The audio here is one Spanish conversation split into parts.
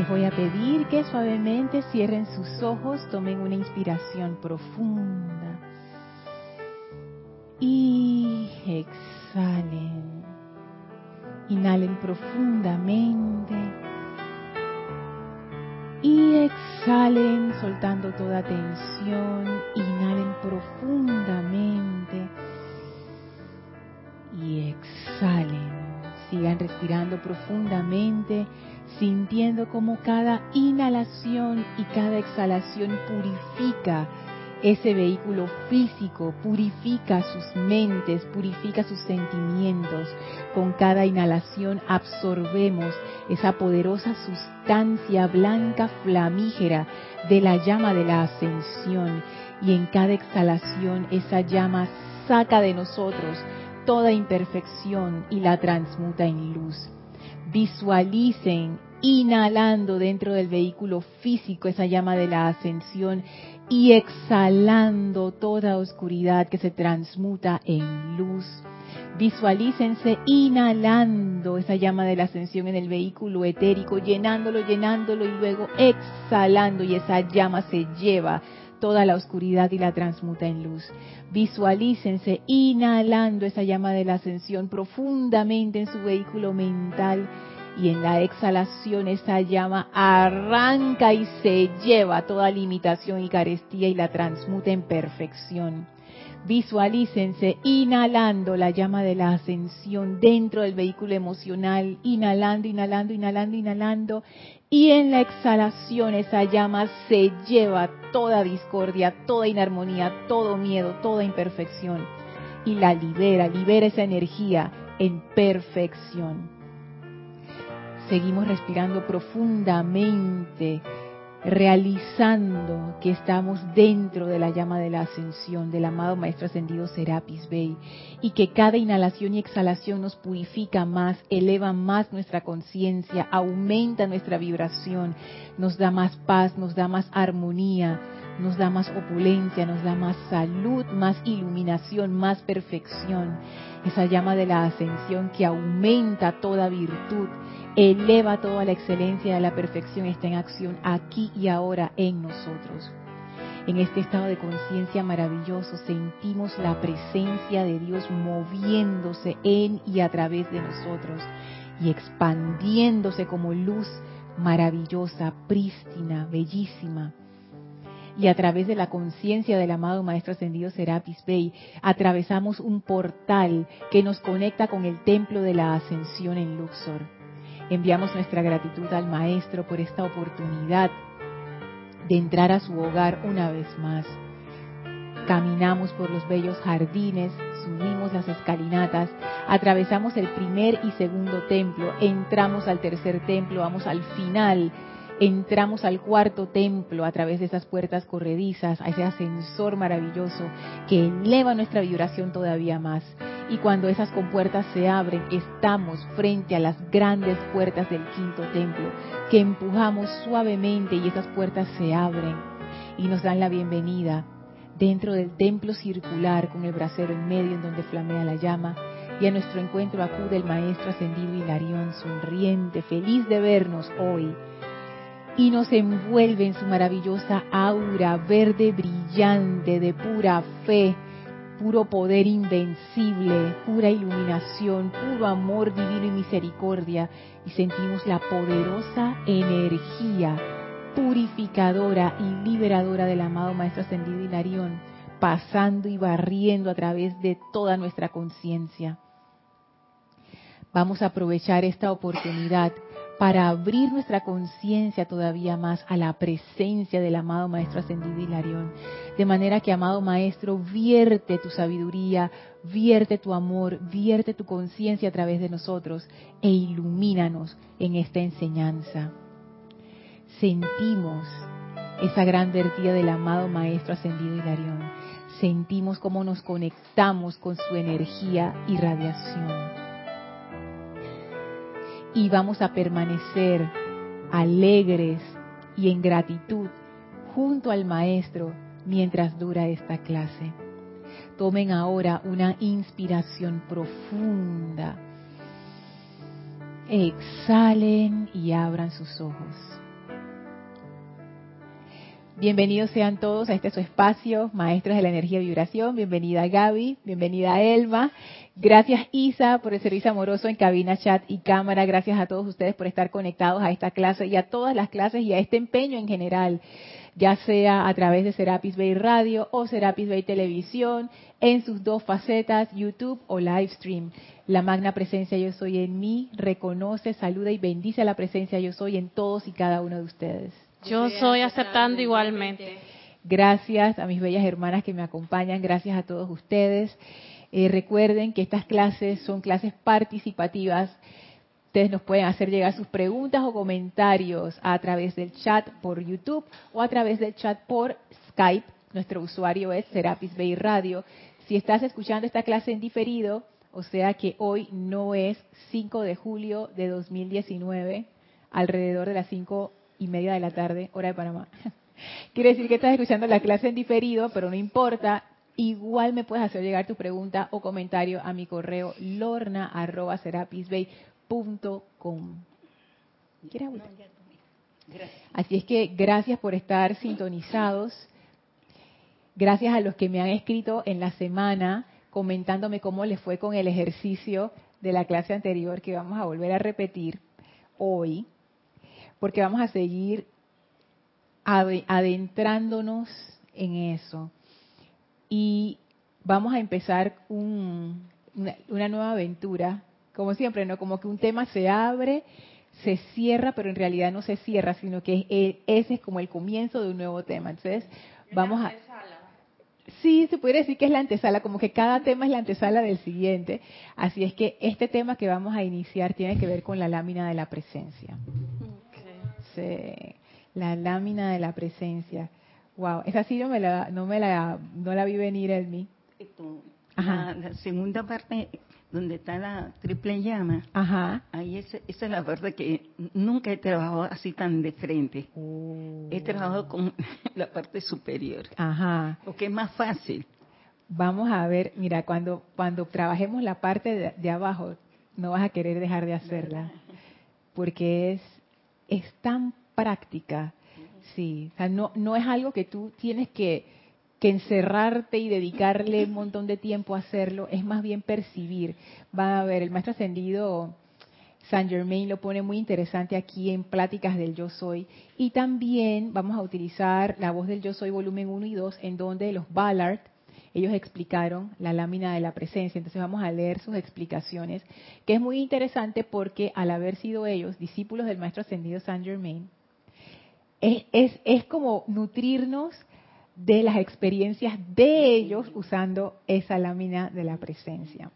Les voy a pedir que suavemente cierren sus ojos, tomen una inspiración profunda y exhalen. Inhalen profundamente y exhalen soltando toda tensión. Inhalen profundamente respirando profundamente, sintiendo como cada inhalación y cada exhalación purifica ese vehículo físico, purifica sus mentes, purifica sus sentimientos. Con cada inhalación absorbemos esa poderosa sustancia blanca flamígera de la llama de la ascensión y en cada exhalación esa llama saca de nosotros toda imperfección y la transmuta en luz. Visualicen inhalando dentro del vehículo físico esa llama de la ascensión y exhalando toda oscuridad que se transmuta en luz. Visualícense inhalando esa llama de la ascensión en el vehículo etérico, llenándolo, llenándolo y luego exhalando y esa llama se lleva toda la oscuridad y la transmuta en luz. Visualícense inhalando esa llama de la ascensión profundamente en su vehículo mental y en la exhalación esa llama arranca y se lleva toda limitación y carestía y la transmuta en perfección. Visualícense inhalando la llama de la ascensión dentro del vehículo emocional, inhalando, inhalando, inhalando, inhalando. Y en la exhalación esa llama se lleva toda discordia, toda inarmonía, todo miedo, toda imperfección. Y la libera, libera esa energía en perfección. Seguimos respirando profundamente realizando que estamos dentro de la llama de la ascensión del amado Maestro Ascendido Serapis Bey y que cada inhalación y exhalación nos purifica más, eleva más nuestra conciencia, aumenta nuestra vibración, nos da más paz, nos da más armonía, nos da más opulencia, nos da más salud, más iluminación, más perfección. Esa llama de la ascensión que aumenta toda virtud eleva toda la excelencia de la perfección, está en acción aquí y ahora en nosotros. En este estado de conciencia maravilloso sentimos la presencia de Dios moviéndose en y a través de nosotros y expandiéndose como luz maravillosa, prístina, bellísima. Y a través de la conciencia del amado Maestro Ascendido Serapis Bey, atravesamos un portal que nos conecta con el templo de la ascensión en Luxor Enviamos nuestra gratitud al Maestro por esta oportunidad de entrar a su hogar una vez más. Caminamos por los bellos jardines, subimos las escalinatas, atravesamos el primer y segundo templo, entramos al tercer templo, vamos al final, entramos al cuarto templo a través de esas puertas corredizas, a ese ascensor maravilloso que eleva nuestra vibración todavía más y cuando esas compuertas se abren, estamos frente a las grandes puertas del quinto templo, que empujamos suavemente y esas puertas se abren y nos dan la bienvenida dentro del templo circular con el brasero en medio en donde flamea la llama. Y a nuestro encuentro acude el maestro ascendido Hilarión, sonriente, feliz de vernos hoy. Y nos envuelve en su maravillosa aura verde brillante de pura fe, puro poder invencible, pura iluminación, puro amor divino y misericordia, y sentimos la poderosa energía purificadora y liberadora del amado Maestro Ascendido Hilarión, pasando y barriendo a través de toda nuestra conciencia. Vamos a aprovechar esta oportunidad para abrir nuestra conciencia todavía más a la presencia del amado Maestro Ascendido Hilarión. De manera que, amado Maestro, vierte tu sabiduría, vierte tu amor, vierte tu conciencia a través de nosotros e ilumínanos en esta enseñanza. Sentimos esa gran vertida del amado Maestro Ascendido Hilarión. Sentimos cómo nos conectamos con su energía y radiación y vamos a permanecer alegres y en gratitud junto al Maestro mientras dura esta clase. Tomen ahora una inspiración profunda. Exhalen y abran sus ojos. Bienvenidos sean todos a este su espacio, Maestros de la Energía y Vibración. Bienvenida Gaby, bienvenida Elma. Gracias Isa por el servicio amoroso en cabina, chat y cámara. Gracias a todos ustedes por estar conectados a esta clase y a todas las clases y a este empeño en general, ya sea a través de Serapis Bay Radio o Serapis Bay Televisión, en sus dos facetas, YouTube o Livestream. La magna presencia yo soy en mí, reconoce, saluda y bendice a la presencia yo soy en todos y cada uno de ustedes. Yo soy aceptando igualmente. Gracias a mis bellas hermanas que me acompañan, gracias a todos ustedes. Eh, recuerden que estas clases son clases participativas. Ustedes nos pueden hacer llegar sus preguntas o comentarios a través del chat por YouTube o a través del chat por Skype. Nuestro usuario es Serapis Bay Radio. Si estás escuchando esta clase en diferido, o sea que hoy no es 5 de julio de 2019, alrededor de las 5 y media de la tarde, hora de Panamá. Quiere decir que estás escuchando la clase en diferido, pero no importa. Igual me puedes hacer llegar tu pregunta o comentario a mi correo lorna.serapisbay.com. Así es que gracias por estar sintonizados. Gracias a los que me han escrito en la semana comentándome cómo les fue con el ejercicio de la clase anterior que vamos a volver a repetir hoy porque vamos a seguir adentrándonos en eso. Y vamos a empezar una, nueva aventura, como siempre, ¿no? Como que un tema se abre, se cierra, pero en realidad no se cierra, sino que ese es como el comienzo de un nuevo tema. Entonces, vamos a... Sí, se puede decir que es la antesala, como que cada tema es la antesala del siguiente. Así es que este tema que vamos a iniciar tiene que ver con la lámina de la presencia la lámina de la presencia. Wow, esa sí no me la, no me la, no la vi venir en mí. La, segunda parte donde está la triple llama, Ajá. ahí esa, es la verdad que nunca he trabajado así tan de frente. Oh. He trabajado con la parte superior. Ajá. Porque es más fácil. Vamos a ver, mira, cuando, cuando trabajemos la parte de abajo, no vas a querer dejar de hacerla, porque es es tan práctica, sí, o sea, no, no es algo que tú tienes que, que encerrarte y dedicarle un montón de tiempo a hacerlo, es más bien percibir. Va a ver, el maestro ascendido Saint Germain lo pone muy interesante aquí en Pláticas del Yo Soy. Y también vamos a utilizar la voz del Yo Soy volumen 1 y 2, en donde los Ballard ellos explicaron la lámina de la presencia. Entonces vamos a leer sus explicaciones, que es muy interesante porque al haber sido ellos discípulos del Maestro Ascendido Saint Germain, es, como nutrirnos de las experiencias de ellos usando esa lámina de la presencia.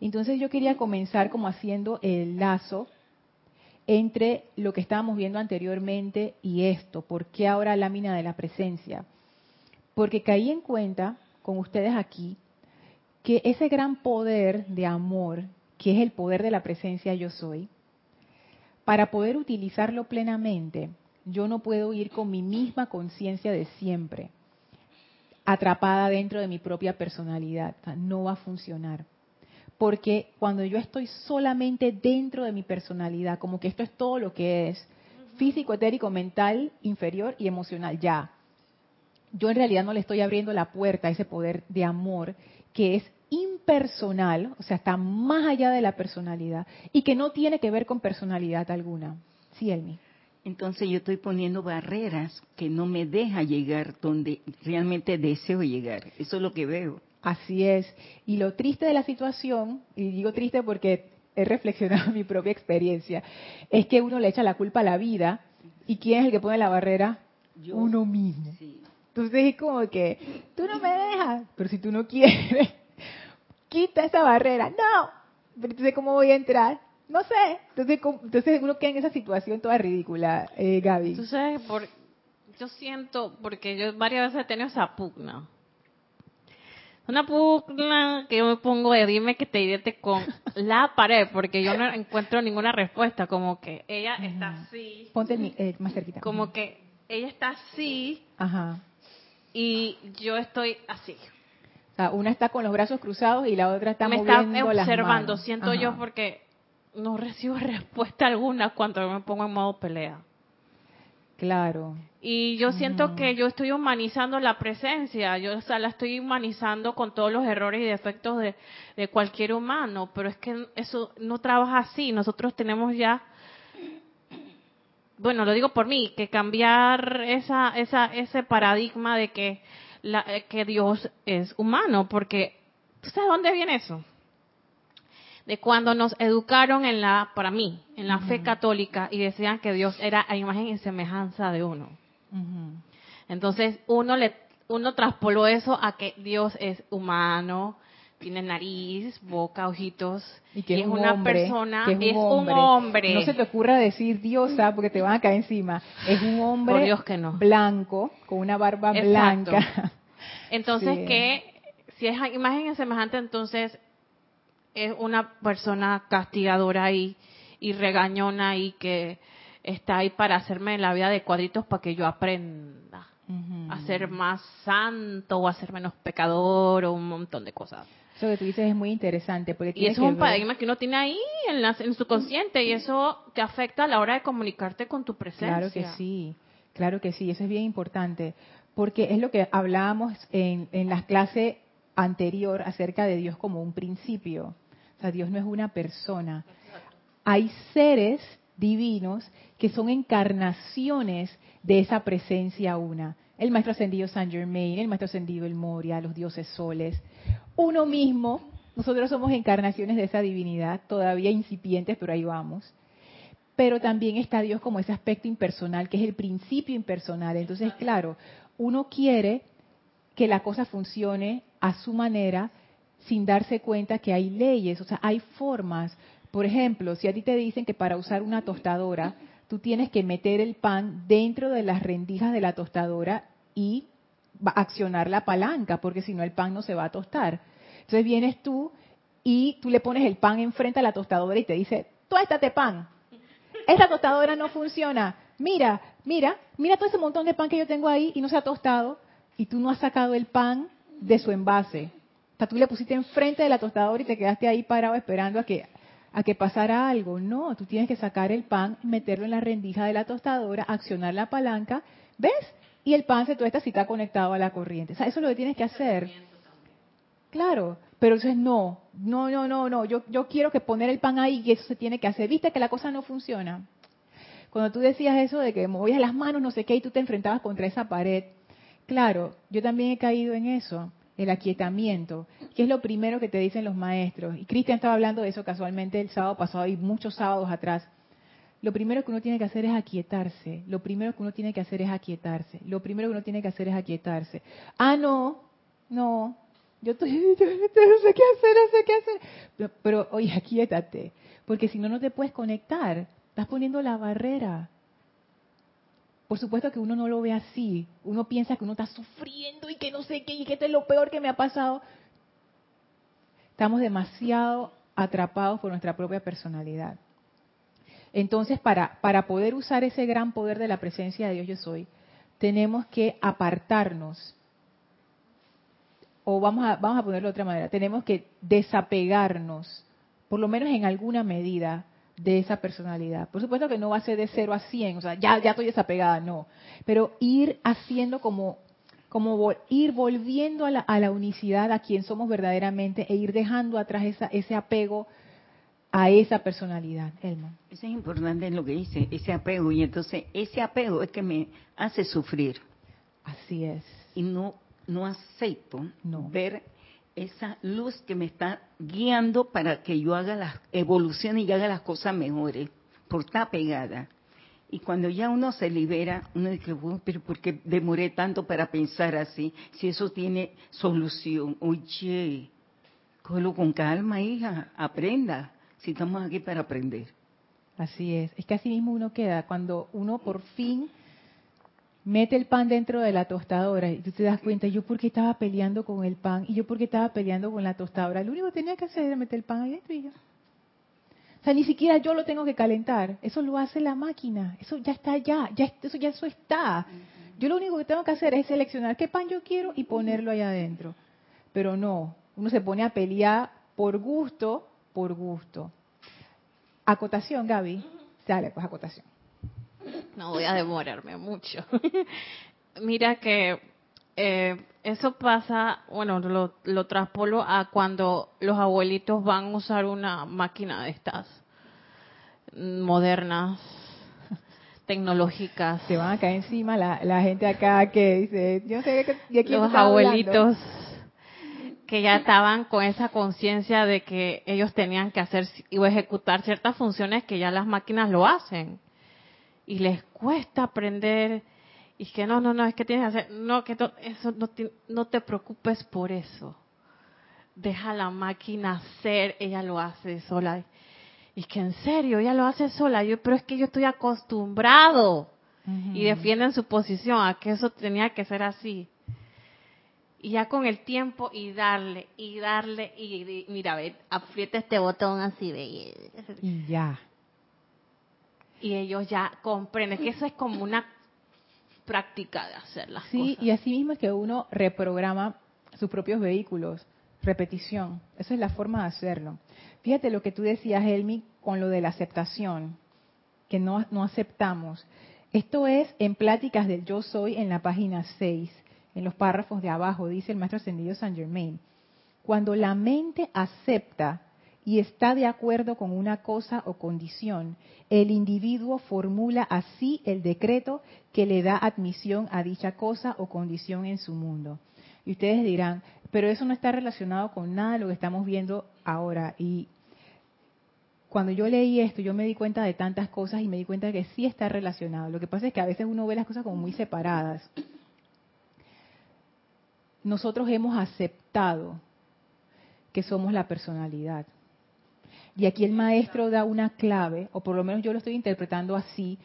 Entonces yo quería comenzar como haciendo el lazo entre lo que estábamos viendo anteriormente y esto. ¿Por qué ahora lámina de la presencia? porque caí en cuenta con ustedes aquí que ese gran poder de amor, que es el poder de la presencia yo soy, para poder utilizarlo plenamente, yo no puedo ir con mi misma conciencia de siempre, atrapada dentro de mi propia personalidad. no va a funcionar. Porque cuando yo estoy solamente dentro de mi personalidad, como que esto es todo lo que es, físico, etérico, mental, inferior y emocional, ya, yo en realidad no le estoy abriendo la puerta a ese poder de amor que es impersonal, o sea, está más allá de la personalidad y que no tiene que ver con personalidad alguna. Sí, Elmi. Entonces yo estoy poniendo barreras que no me deja llegar donde realmente deseo llegar. Eso es lo que veo. Así es. Y lo triste de la situación, y digo triste porque he reflexionado mi propia experiencia, es que uno le echa la culpa a la vida y ¿quién es el que pone la barrera? uno mismo. Sí. Entonces es como que, tú no me dejas, pero si tú no quieres, quita esa barrera. No, pero entonces ¿cómo voy a entrar? No sé. Entonces, entonces uno queda en esa situación toda ridícula, eh, Gaby. Entonces, por, yo siento, porque yo varias veces he tenido esa pugna. Una pugna que yo me pongo de dime que te idete con la pared, porque yo no encuentro ninguna respuesta, como que ella está así. Ponte eh, más cerquita. Como que ella está así. Ajá y yo estoy así. O sea, una está con los brazos cruzados y la otra está me moviendo está observando, las siento yo, porque no recibo respuesta alguna cuando me pongo en modo pelea. Claro. Y yo siento que yo estoy humanizando la presencia, yo o sea, la estoy humanizando con todos los errores y defectos de, de cualquier humano, pero es que eso no trabaja así. Nosotros tenemos ya, bueno, lo digo por mí, que cambiar esa, esa, ese paradigma de que, la, que Dios es humano, porque ¿tú sabes dónde viene eso? De cuando nos educaron en la, para mí, en la fe católica y decían que Dios era a imagen y semejanza de uno. Entonces uno le uno traspoló eso a que Dios es humano, tiene nariz, boca, ojitos Y que es, es un una hombre, persona, que es, es un un hombre. No se te ocurra decir diosa porque te van a caer encima. Es un hombre Por Dios que no. blanco, con una barba Exacto. blanca. Entonces Sí. que si es imagen y semejante, entonces es una persona castigadora y, y regañona y que está ahí para hacerme la vida de cuadritos para que yo aprenda a ser más santo o a ser menos pecador o un montón de cosas. Eso que tú dices es muy interesante. Porque Y eso es un ver- paradigma que uno tiene ahí en, la- en su consciente y eso te afecta a la hora de comunicarte con tu presencia. Claro que sí, claro que sí, eso es bien importante, porque es lo que hablábamos en, en la clase anterior acerca de Dios como un principio. Dios no es una persona. Hay seres divinos que son encarnaciones de esa presencia una. El maestro ascendido Saint Germain, el maestro ascendido El Moria, los dioses soles. Uno mismo, nosotros somos encarnaciones de esa divinidad, todavía incipientes, pero ahí vamos pero también está Dios como ese aspecto impersonal, que es el principio impersonal. Entonces, claro, uno quiere que la cosa funcione a su manera sin darse cuenta que hay leyes, o sea, hay formas. Por ejemplo, si a ti te dicen que para usar una tostadora, tú tienes que meter el pan dentro de las rendijas de la tostadora y accionar la palanca, porque si no el pan no se va a tostar. Entonces vienes tú y tú le pones el pan enfrente a la tostadora y te dice, tuéstate pan, esta tostadora no funciona. Mira, mira, mira todo ese montón de pan que yo tengo ahí y no se ha tostado y tú no has sacado el pan de su envase. Sea, tú le pusiste enfrente de la tostadora y te quedaste ahí parado esperando a que a que pasara algo. No, tú tienes que sacar el pan, meterlo en la rendija de la tostadora, accionar la palanca, ¿ves? Y el pan se tuesta si está conectado a la corriente. O sea, eso es lo que tienes que hacer. Claro, pero entonces no, no, no, no, no, yo, yo quiero que poner el pan ahí y eso se tiene que hacer. ¿Viste que la cosa no funciona? Cuando tú decías eso de que movías las manos, no sé qué, y tú te enfrentabas contra esa pared, claro, yo también he caído en eso, el aquietamiento, que es lo primero que te dicen los maestros. Y Cristian estaba hablando de eso casualmente el sábado pasado y muchos sábados atrás. Lo primero que uno tiene que hacer es aquietarse. Lo primero que uno tiene que hacer es aquietarse. Lo primero que uno tiene que hacer es aquietarse. Ah, no, no, yo, estoy, yo no sé qué hacer, no sé qué hacer. Pero, pero, oye, aquíétate, porque si no, no te puedes conectar. Estás poniendo la barrera. Por supuesto que uno no lo ve así. Uno piensa que uno está sufriendo y que no sé qué, y que esto es lo peor que me ha pasado. Estamos demasiado atrapados por nuestra propia personalidad. Entonces, para, para poder usar ese gran poder de la presencia de Dios yo soy, tenemos que apartarnos o vamos a, vamos a ponerlo de otra manera, tenemos que desapegarnos, por lo menos en alguna medida, de esa personalidad. Por supuesto que no va a ser de 0 a 100, o sea, ya, ya estoy desapegada, no. Pero ir haciendo como, como vol- ir volviendo a la, a la unicidad a quien somos verdaderamente e ir dejando atrás esa, ese apego a esa personalidad. Elma. Eso es importante lo que dice, ese apego. Y entonces ese apego es que me hace sufrir. Así es. Y no, no acepto No. ver esa luz que me está guiando para que yo haga las evoluciones y haga las cosas mejores, por estar pegada. Y cuando ya uno se libera, uno dice, "Bueno, pero ¿por qué demoré tanto para pensar así? Si eso tiene solución. Oye, cógelo con calma, hija, aprenda. Si estamos aquí para aprender. Así es. Es que así mismo uno queda. Cuando uno por fin mete el pan dentro de la tostadora y tú te das cuenta, yo por qué estaba peleando con el pan y yo por qué estaba peleando con la tostadora. Lo único que tenía que hacer era meter el pan ahí dentro y ya. O sea, ni siquiera yo lo tengo que calentar. Eso lo hace la máquina. Eso ya está allá. Ya, eso ya eso está. Yo lo único que tengo que hacer es seleccionar qué pan yo quiero y ponerlo allá adentro. Pero no, uno se pone a pelear por gusto, por gusto. Acotación, Gaby. Dale, pues acotación. No voy a demorarme mucho. Mira que eh, eso pasa, bueno, lo, lo traspolo a cuando los abuelitos van a usar una máquina de estas modernas, tecnológicas. Se van a caer encima la, la gente acá que dice, yo sé que de quién los hablando. abuelitos que ya estaban con esa conciencia de que ellos tenían que hacer o ejecutar ciertas funciones que ya las máquinas lo hacen y les cuesta aprender y que no no no es que tienes que hacer no que to- eso no te, no te preocupes por eso deja la máquina hacer ella lo hace sola y que en serio ella lo hace sola yo pero es que yo estoy acostumbrado y defienden su posición a que eso tenía que ser así. Y ya con el tiempo y darle, y darle, y, y- mira, ve, aprieta este botón así, ve. Y ya. Y ellos ya comprenden que eso es como una práctica de hacer las Sí, cosas. y así mismo es que uno reprograma sus propios vehículos. Repetición. Esa es la forma de hacerlo. Fíjate lo que tú decías, Helmi, con lo de la aceptación, que no, no aceptamos. Esto es en Pláticas del Yo Soy en la página 6, en los párrafos de abajo, dice el maestro ascendido San Germain. Cuando la mente acepta y está de acuerdo con una cosa o condición, el individuo formula así el decreto que le da admisión a dicha cosa o condición en su mundo. Y ustedes dirán, pero eso no está relacionado con nada de lo que estamos viendo ahora. Y cuando yo leí esto, yo me di cuenta de tantas cosas y me di cuenta de que sí está relacionado. Lo que pasa es que a veces uno ve las cosas como muy separadas. Nosotros hemos aceptado que somos la personalidad. Y aquí el maestro da una clave, o por lo menos yo lo estoy interpretando así.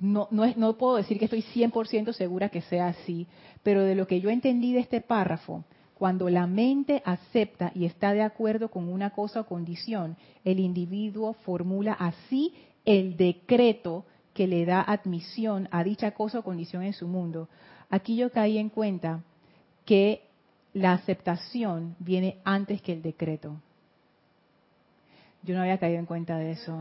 No, no, puedo decir que estoy 100% segura que sea así, pero de lo que yo entendí de este párrafo, cuando la mente acepta y está de acuerdo con una cosa o condición, el individuo formula así el decreto que le da admisión a dicha cosa o condición en su mundo. Aquí yo caí en cuenta que la aceptación viene antes que el decreto. Yo no había caído en cuenta de eso.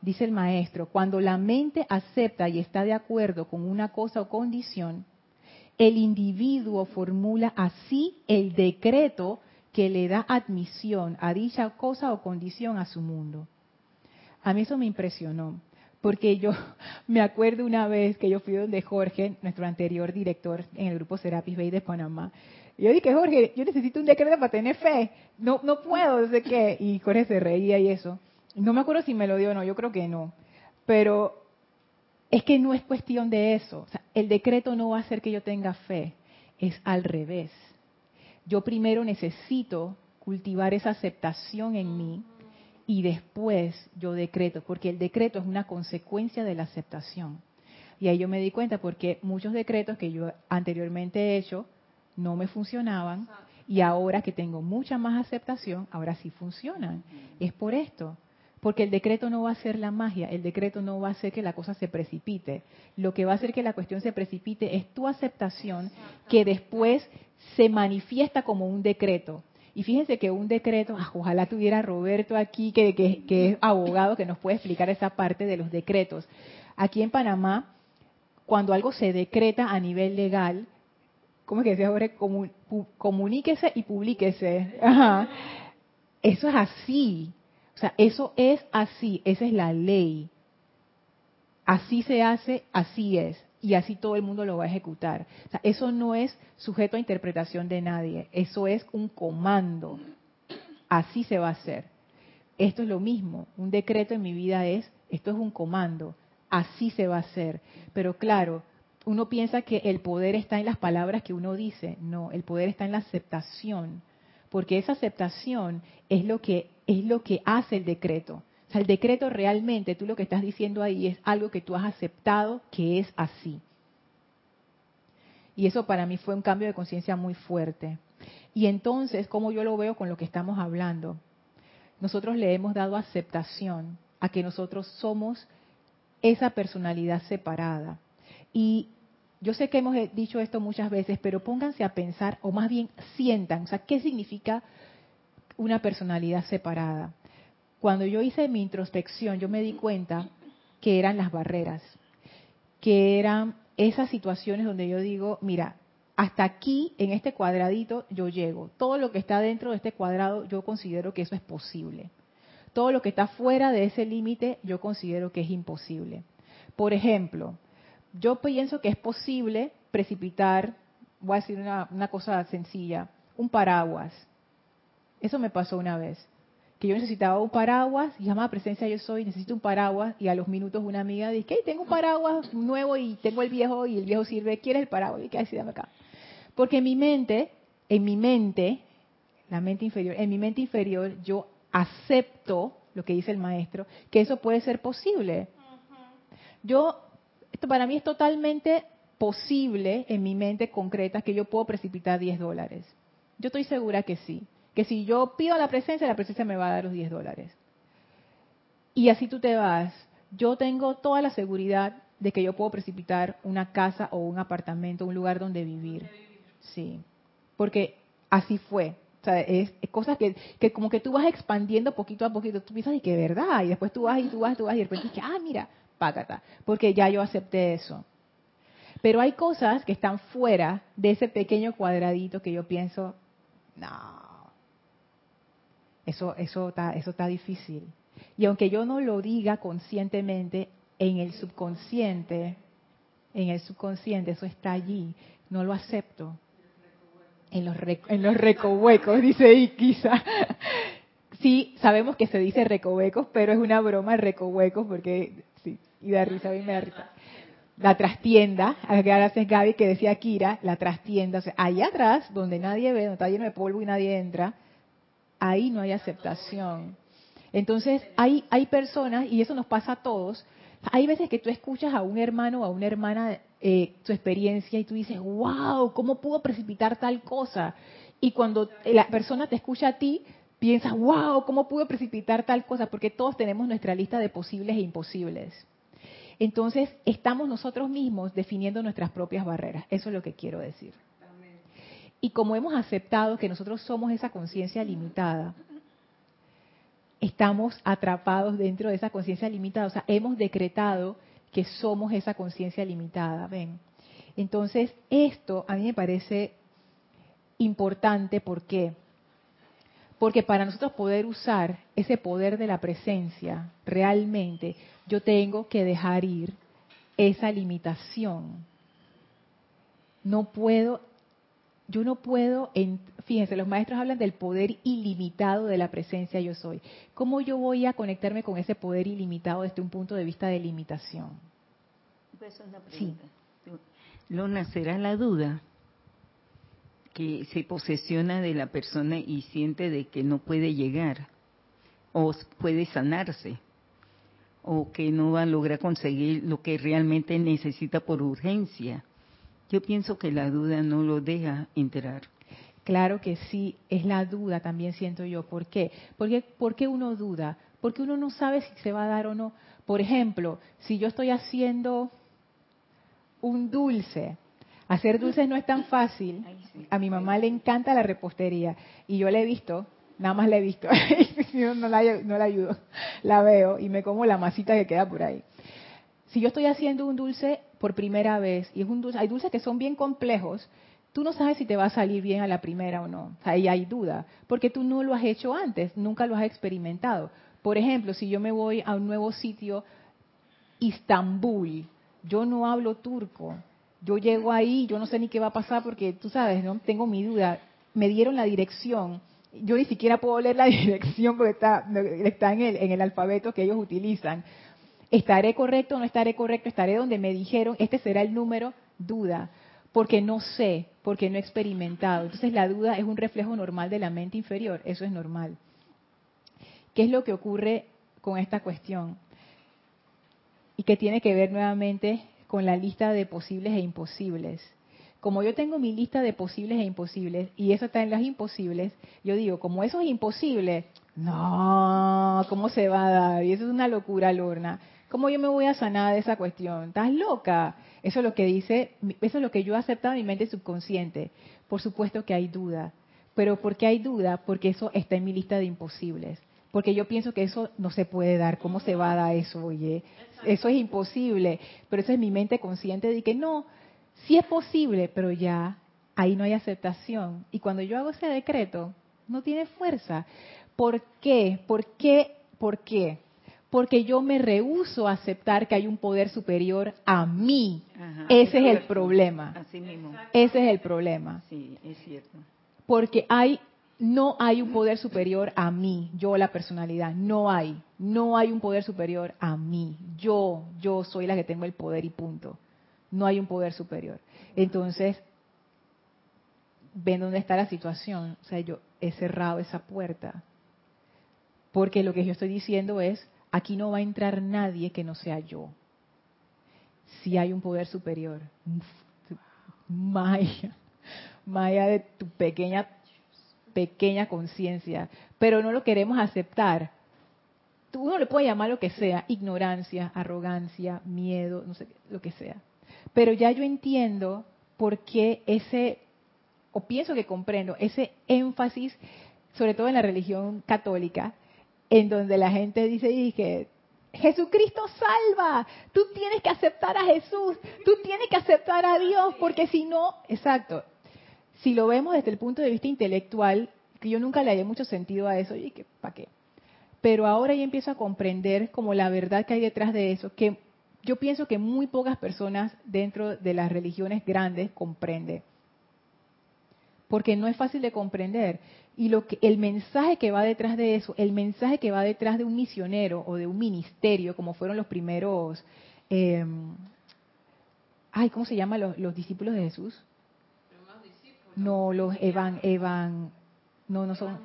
Dice el maestro, cuando la mente acepta y está de acuerdo con una cosa o condición, el individuo formula así el decreto que le da admisión a dicha cosa o condición a su mundo. A mí eso me impresionó, porque yo me acuerdo una vez que yo fui donde Jorge, nuestro anterior director en el grupo Serapis Bay de Panamá, y yo dije, Jorge, yo necesito un decreto para tener fe, no no puedo, no sé qué, y Jorge se reía y eso. No me acuerdo si me lo dio o no, yo creo que no, pero es que no es cuestión de eso. O sea, el decreto no va a hacer que yo tenga fe, es al revés. Yo primero necesito cultivar esa aceptación en mí y después yo decreto, porque el decreto es una consecuencia de la aceptación. Y ahí yo me di cuenta porque muchos decretos que yo anteriormente he hecho no me funcionaban y ahora que tengo mucha más aceptación, ahora sí funcionan. Es por esto. Porque el decreto no va a ser la magia, el decreto no va a hacer que la cosa se precipite. Lo que va a hacer que la cuestión se precipite es tu aceptación que después se manifiesta como un decreto. Y fíjense que un decreto, ah, ojalá tuviera Roberto aquí, que, que, que es abogado, que nos puede explicar esa parte de los decretos. Aquí en Panamá, cuando algo se decreta a nivel legal, ¿cómo es que decía Jorge? Comuníquese y publíquese. Eso es así. O sea, eso es así, esa es la ley. Así se hace, así es. Y así todo el mundo lo va a ejecutar. O sea, eso no es sujeto a interpretación de nadie. Eso es un comando. Así se va a hacer. Esto es lo mismo. Un decreto en mi vida es, esto es un comando. Así se va a hacer. Pero claro, uno piensa que el poder está en las palabras que uno dice. No, el poder está en la aceptación. Porque esa aceptación es lo que, es lo que hace el decreto. O sea, el decreto realmente, tú lo que estás diciendo ahí es algo que tú has aceptado que es así. Y eso para mí fue un cambio de conciencia muy fuerte. Y entonces, ¿cómo yo lo veo con lo que estamos hablando? Nosotros le hemos dado aceptación a que nosotros somos esa personalidad separada. Y yo sé que hemos dicho esto muchas veces, pero pónganse a pensar, o más bien sientan, o sea, ¿qué significa una personalidad separada? Cuando yo hice mi introspección, yo me di cuenta que eran las barreras, que eran esas situaciones donde yo digo, mira, hasta aquí en este cuadradito yo llego. Todo lo que está dentro de este cuadrado yo considero que eso es posible. Todo lo que está fuera de ese límite yo considero que es imposible. Por ejemplo, yo pienso que es posible precipitar, voy a decir una, una cosa sencilla, un paraguas. Eso me pasó una vez que yo necesitaba un paraguas, y llamaba presencia yo soy, necesito un paraguas, y a los minutos una amiga dice, hey, tengo un paraguas nuevo y tengo el viejo, y el viejo sirve, ¿quieres el paraguas? Y que así, dame acá. Porque en mi mente, en mi mente, la mente inferior, en mi mente inferior yo acepto lo que dice el maestro, que eso puede ser posible. Yo, esto para mí es totalmente posible en mi mente concreta que yo puedo precipitar 10 dólares. Yo estoy segura que sí que si yo pido la presencia, la presencia me va a dar los 10 dólares. Y así tú te vas. Yo tengo toda la seguridad de que yo puedo precipitar una casa o un apartamento, un lugar donde vivir. Sí, porque así fue. O sea, es, cosas que, que, como que tú vas expandiendo poquito a poquito. Tú piensas y que verdad. Y después tú vas y tú vas, tú vas y de repente dices, ah, mira, págata. Porque ya yo acepté eso. Pero hay cosas que están fuera de ese pequeño cuadradito que yo pienso, no, eso, eso, está, eso está difícil. Y aunque yo no lo diga conscientemente, en el subconsciente, en el subconsciente, eso está allí. No lo acepto. En los, en los recovecos, dice Iquiza. Sí, sabemos que se dice recovecos, pero es una broma recovecos porque, y da risa, a mí me risa. La trastienda, gracias Gaby que decía Kira, la trastienda, o sea, allá atrás, donde nadie ve, donde está lleno de polvo y nadie entra, ahí no hay aceptación. Entonces, hay, hay personas, y eso nos pasa a todos, hay veces que tú escuchas a un hermano o a una hermana eh, su experiencia y tú dices, wow, ¿cómo pudo precipitar tal cosa? Y cuando la persona te escucha a ti, piensas, wow, ¿cómo pudo precipitar tal cosa? Porque todos tenemos nuestra lista de posibles e imposibles. Entonces, estamos nosotros mismos definiendo nuestras propias barreras. Eso es lo que quiero decir. Y como hemos aceptado que nosotros somos esa conciencia limitada, estamos atrapados dentro de esa conciencia limitada, o sea, hemos decretado que somos esa conciencia limitada, ¿ven? Entonces, esto a mí me parece importante, ¿por qué? Porque para nosotros poder usar ese poder de la presencia, realmente, yo tengo que dejar ir esa limitación. No puedo yo no puedo, fíjense, los maestros hablan del poder ilimitado de la presencia yo soy. ¿Cómo yo voy a conectarme con ese poder ilimitado desde un punto de vista de limitación? Sí. Lona, ¿será la duda que se posesiona de la persona y siente de que no puede llegar o puede sanarse o que no va a lograr conseguir lo que realmente necesita por urgencia? Yo pienso que la duda no lo deja enterar. Claro que sí, es la duda también siento yo. ¿Por qué? Porque, ¿Por qué uno duda? Porque uno no sabe si se va a dar o no. Por ejemplo, si yo estoy haciendo un dulce, hacer dulces no es tan fácil. A mi mamá le encanta la repostería y yo la he visto, nada más la he visto, no, la, no la ayudo, la veo y me como la masita que queda por ahí. Si yo estoy haciendo un dulce por primera vez y es un dulce, hay dulces que son bien complejos, tú no sabes si te va a salir bien a la primera o no. Ahí hay duda, porque tú no lo has hecho antes, nunca lo has experimentado. Por ejemplo, si yo me voy a un nuevo sitio, Istambul, yo no hablo turco, yo llego ahí, yo no sé ni qué va a pasar porque tú sabes, no tengo mi duda. Me dieron la dirección, yo ni siquiera puedo leer la dirección porque está, en, el, en el alfabeto que ellos utilizan. ¿Estaré correcto o no estaré correcto? ¿Estaré donde me dijeron? Este será el número, duda, porque no sé, porque no he experimentado. Entonces la duda es un reflejo normal de la mente inferior, eso es normal. ¿Qué es lo que ocurre con esta cuestión? Y que tiene que ver nuevamente con la lista de posibles e imposibles. Como yo tengo mi lista de posibles e imposibles, y eso está en las imposibles, yo digo, como eso es imposible, no, ¿cómo se va a dar? Y eso es una locura, Lorna. ¿Cómo yo me voy a sanar de esa cuestión? ¿Estás loca? Eso es lo que dice, eso es lo que yo he aceptado en mi mente subconsciente. Por supuesto que hay duda. Pero ¿por qué hay duda? Porque eso está en mi lista de imposibles. porque yo pienso que eso no se puede dar. ¿Cómo se va a dar eso, oye? Eso es imposible. Pero eso es mi mente consciente de que no, sí es posible, pero ya ahí no hay aceptación. Y cuando yo hago ese decreto, no tiene fuerza. ¿Por qué? ¿Por qué? ¿Por qué? Porque yo me rehuso a aceptar que hay un poder superior a mí. Ese es el problema. Así mismo. Ese es el problema. Sí, es cierto. Porque hay no hay un poder superior a mí, yo la personalidad, no hay, no hay un poder superior a mí, yo, yo soy la que tengo el poder y punto, no hay un poder superior. Entonces, ven dónde está la situación, o sea, yo he cerrado esa puerta, porque lo que yo estoy diciendo es, aquí no va a entrar nadie que no sea yo, si hay un poder superior, Maya, Maya de tu pequeña pequeña conciencia, pero no lo queremos aceptar. Uno le puede llamar lo que sea, ignorancia, arrogancia, miedo, no sé, lo que sea. Pero ya yo entiendo por qué ese, o pienso que comprendo, ese énfasis, sobre todo en la religión católica, en donde la gente dice, dije, Jesucristo salva, tú tienes que aceptar a Jesús, tú tienes que aceptar a Dios, porque si no, exacto, si lo vemos desde el punto de vista intelectual, que yo nunca le hallé mucho sentido a eso, y que, ¿para qué? Pero ahora ya empiezo a comprender como la verdad que hay detrás de eso, que yo pienso que muy pocas personas dentro de las religiones grandes comprenden. Porque no es fácil de comprender. Y lo que, el mensaje que va detrás de eso, el mensaje que va detrás de un misionero o de un ministerio, como fueron los primeros, eh, ay, ¿cómo se llaman los, los discípulos de Jesús? No, los evan, evan, no, no son,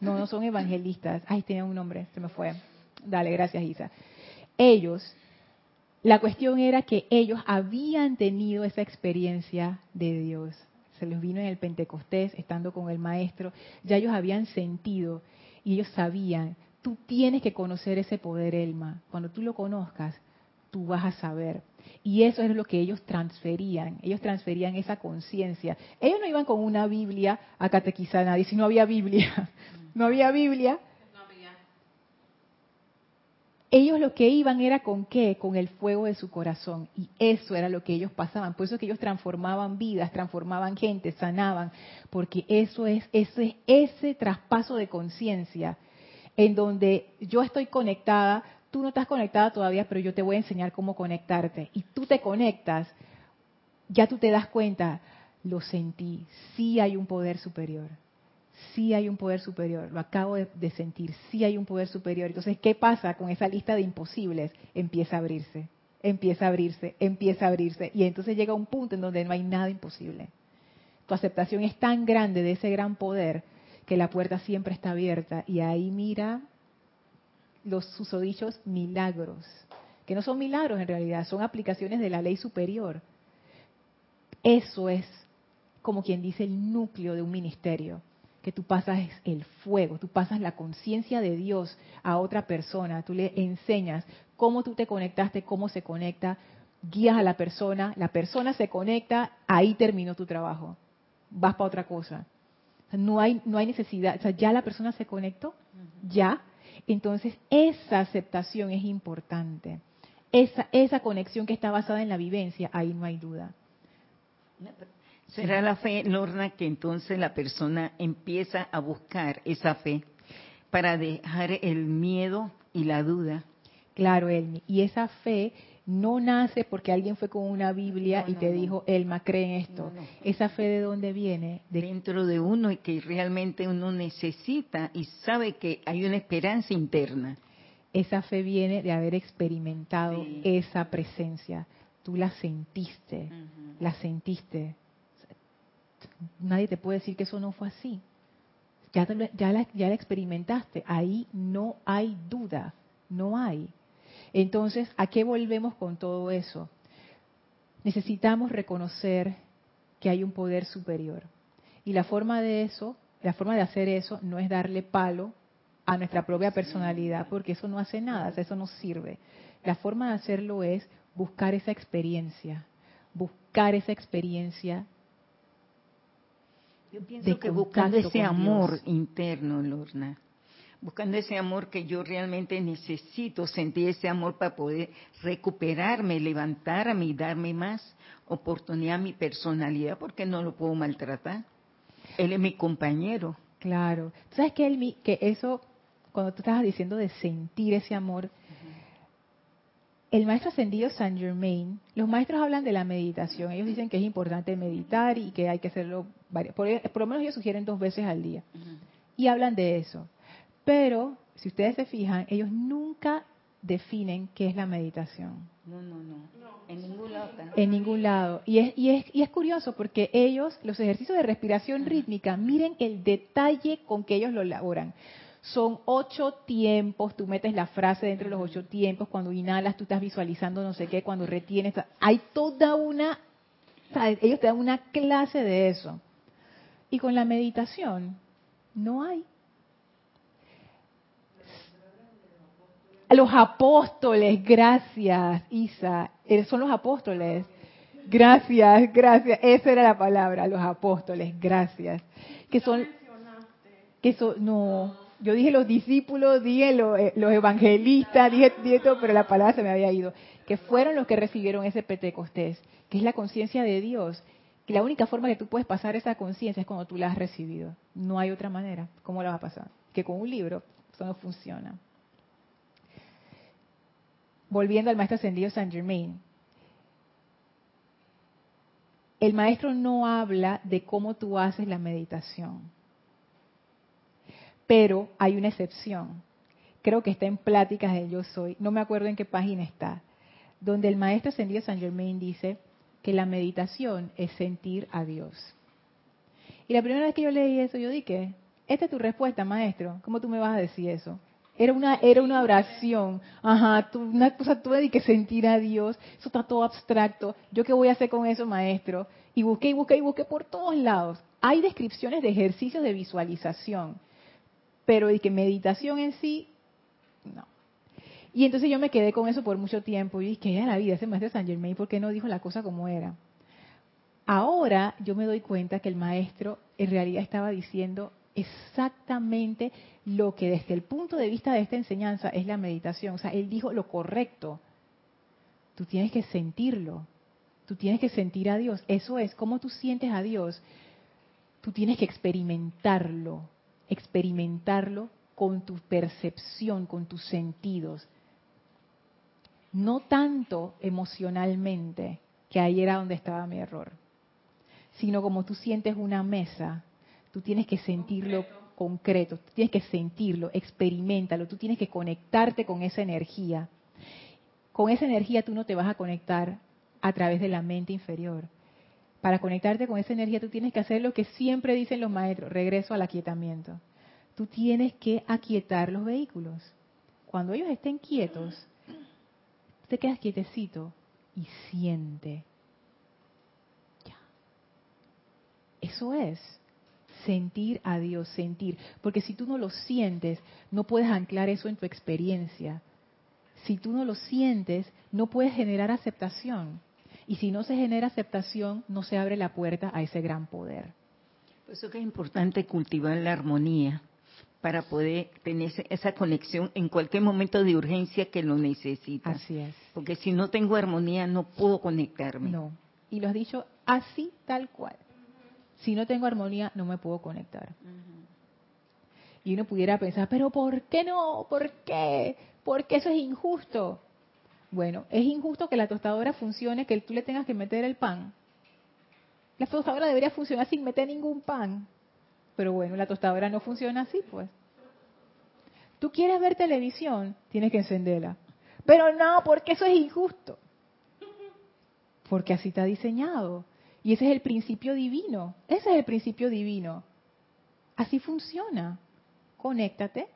no, no son evangelistas. Ay, tenía un nombre, se me fue. Dale, gracias, Isa. Ellos, la cuestión era que ellos habían tenido esa experiencia de Dios. Se les vino en el Pentecostés, estando con el Maestro. Ya ellos habían sentido y ellos sabían, tú tienes que conocer ese poder, Elma. Cuando tú lo conozcas, tú vas a saber. Y eso es lo que ellos transferían. Ellos transferían esa conciencia. Ellos no iban con una Biblia a catequizar a nadie, si no había Biblia. No había Biblia. Ellos lo que iban era con qué? Con el fuego de su corazón. Y eso era lo que ellos pasaban. Por eso es que ellos transformaban vidas, transformaban gente, sanaban. Porque eso es ese, ese traspaso de conciencia en donde yo estoy conectada tú no estás conectada todavía, pero yo te voy a enseñar cómo conectarte. Y tú te conectas, ya tú te das cuenta, lo sentí, sí hay un poder superior, sí hay un poder superior, lo acabo de, sentir, sí hay un poder superior. Entonces, ¿qué pasa con esa lista de imposibles? Empieza a abrirse, empieza a abrirse, empieza a abrirse. Y entonces llega un punto en donde no hay nada imposible. Tu aceptación es tan grande de ese gran poder que la puerta siempre está abierta. Y ahí mira, los susodichos milagros, que no son milagros en realidad, son aplicaciones de la ley superior. Eso es como quien dice el núcleo de un ministerio, que tú pasas el fuego, tú pasas la conciencia de Dios a otra persona, tú le enseñas cómo tú te conectaste, cómo se conecta, guías a la persona, la persona se conecta, ahí terminó tu trabajo, vas para otra cosa. no hay, no hay necesidad, o sea, ya la persona se conectó, ya, entonces, esa aceptación es importante. Esa, esa conexión que está basada en la vivencia, ahí no hay duda. ¿Será la fe, Lorna, que entonces la persona empieza a buscar esa fe para dejar el miedo y la duda? Claro, Elmi. Y esa fe no nace porque alguien fue con una Biblia y te dijo, Elma, cree en esto. Esa fe de dónde viene? Dentro de uno y que realmente uno necesita y sabe que hay una esperanza interna. Esa fe viene de haber experimentado esa presencia. Tú la sentiste, la sentiste. Nadie te puede decir que eso no fue así. Ya, ya, la, ya la experimentaste. Ahí no hay duda, no hay. Entonces, ¿a qué volvemos con todo eso? Necesitamos reconocer que hay un poder superior. Y la forma de eso, la forma de hacer eso no es darle palo a nuestra propia personalidad, porque eso no hace nada, eso no sirve. La forma de hacerlo es buscar esa experiencia, buscar esa experiencia. Yo pienso que buscando ese amor interno, Lorna, buscando ese amor que yo realmente necesito, sentir ese amor para poder recuperarme, levantarme y darme más oportunidad a mi personalidad, porque no lo puedo maltratar. Él es mi compañero. Claro. ¿Sabes que, él, que eso, cuando tú estabas diciendo de sentir ese amor, el maestro ascendido Saint Germain, los maestros hablan de la meditación. Ellos dicen que es importante meditar y que hay que hacerlo, por, lo menos ellos sugieren dos veces al día. Y hablan de eso. Pero, si ustedes se fijan, ellos nunca definen qué es la meditación. No, no, no. En ningún lado. En ningún lado. Y es, y, es, y es curioso porque ellos, los ejercicios de respiración rítmica, miren el detalle con que ellos lo elaboran. Son ocho tiempos, tú metes la frase dentro de los ocho tiempos, cuando inhalas tú estás visualizando no sé qué, cuando retienes, hay toda una, ellos te dan una clase de eso. Y con la meditación no hay. Los apóstoles, gracias, Isa, eh, son los apóstoles. Gracias, gracias, esa era la palabra, los apóstoles, gracias. Que son, que son, no, yo dije los discípulos, dije eh, los evangelistas, dije, dije todo, pero la palabra se me había ido. Que fueron los que recibieron ese Pentecostés, que es la conciencia de Dios. Que la única forma que tú puedes pasar esa conciencia es cuando tú la has recibido. No hay otra manera. ¿Cómo la vas a pasar? Que con un libro eso no funciona. Volviendo al maestro ascendido Saint Germain. El maestro no habla de cómo tú haces la meditación pero hay una excepción. Creo que está en Pláticas de Yo Soy, no me acuerdo en qué página está, donde el maestro ascendido San Germain dice que la meditación es sentir a Dios. Y la primera vez que yo leí eso, yo dije, esta es tu respuesta, maestro, ¿cómo tú me vas a decir eso? Era una, era una oración, ajá, tú, una cosa tú de que sentir a Dios, eso está todo abstracto, ¿yo qué voy a hacer con eso, maestro? Y busqué y busqué y busqué por todos lados. Hay descripciones de ejercicios de visualización pero y que meditación en sí, no. Y entonces yo me quedé con eso por mucho tiempo y dije, ya la vida, ese maestro Saint Germain, ¿por qué no dijo la cosa como era? Ahora yo me doy cuenta que el maestro en realidad estaba diciendo exactamente lo que desde el punto de vista de esta enseñanza es la meditación. O sea, él dijo lo correcto. Tú tienes que sentirlo. Tú tienes que sentir a Dios. Eso es, ¿cómo tú sientes a Dios? Tú tienes que experimentarlo experimentarlo con tu percepción, con tus sentidos. No tanto emocionalmente, que ahí era donde estaba mi error, sino como tú sientes una mesa, tú tienes que sentirlo concreto, tú tienes que sentirlo, experimentalo, tú tienes que conectarte con esa energía. Con esa energía tú no te vas a conectar a través de la mente inferior, para conectarte con esa energía tú tienes que hacer lo que siempre dicen los maestros, regreso al aquietamiento. Tú tienes que aquietar los vehículos. Cuando ellos estén quietos, te quedas quietecito y siente. Ya. Eso es sentir a Dios, sentir. Porque si tú no lo sientes, no puedes anclar eso en tu experiencia. Si tú no lo sientes, no puedes generar aceptación. Y si no se genera aceptación, no se abre la puerta a ese gran poder. Por eso que es importante cultivar la armonía para poder tener esa conexión en cualquier momento de urgencia que lo necesite. Así es. Porque si no tengo armonía no puedo conectarme. No. Y lo has dicho así, tal cual. Si no tengo armonía no me puedo conectar. Y uno pudiera pensar, pero ¿por qué no? ¿Por qué? Porque eso es injusto. Bueno, es injusto que la tostadora funcione, que tú le tengas que meter el pan. La tostadora debería funcionar sin meter ningún pan. Pero bueno, la tostadora no funciona así, pues. Tú quieres ver televisión, tienes que encenderla. Pero no, porque eso es injusto. Porque así está diseñado. Y ese es el principio divino. Ese es el principio divino. Así funciona. Conéctate,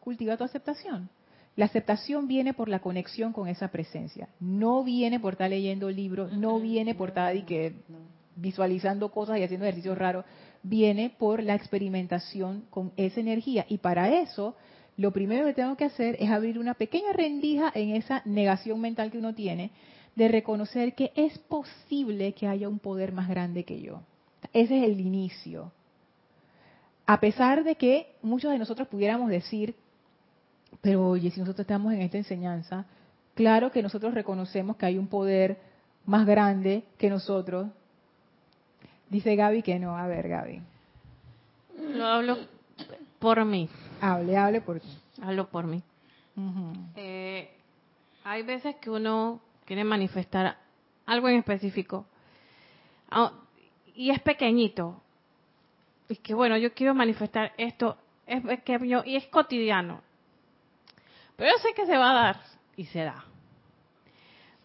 cultiva tu aceptación. La aceptación viene por la conexión con esa presencia. No viene por estar leyendo libros, no viene por estar y que visualizando cosas y haciendo ejercicios raros. Viene por la experimentación con esa energía. Y para eso, lo primero que tengo que hacer es abrir una pequeña rendija en esa negación mental que uno tiene de reconocer que es posible que haya un poder más grande que yo. Ese es el inicio. A pesar de que muchos de nosotros pudiéramos decir Pero oye, si nosotros estamos en esta enseñanza, claro que nosotros reconocemos que hay un poder más grande que nosotros. Dice Gaby que no. A ver, Gaby. Lo hablo por mí. Hable, hable por ti. Hablo por mí. Eh, hay veces que uno quiere manifestar algo en específico ah, y es pequeñito. Y que bueno, yo quiero manifestar esto, es pequeño y es cotidiano. Pero yo sé que se va a dar y se da.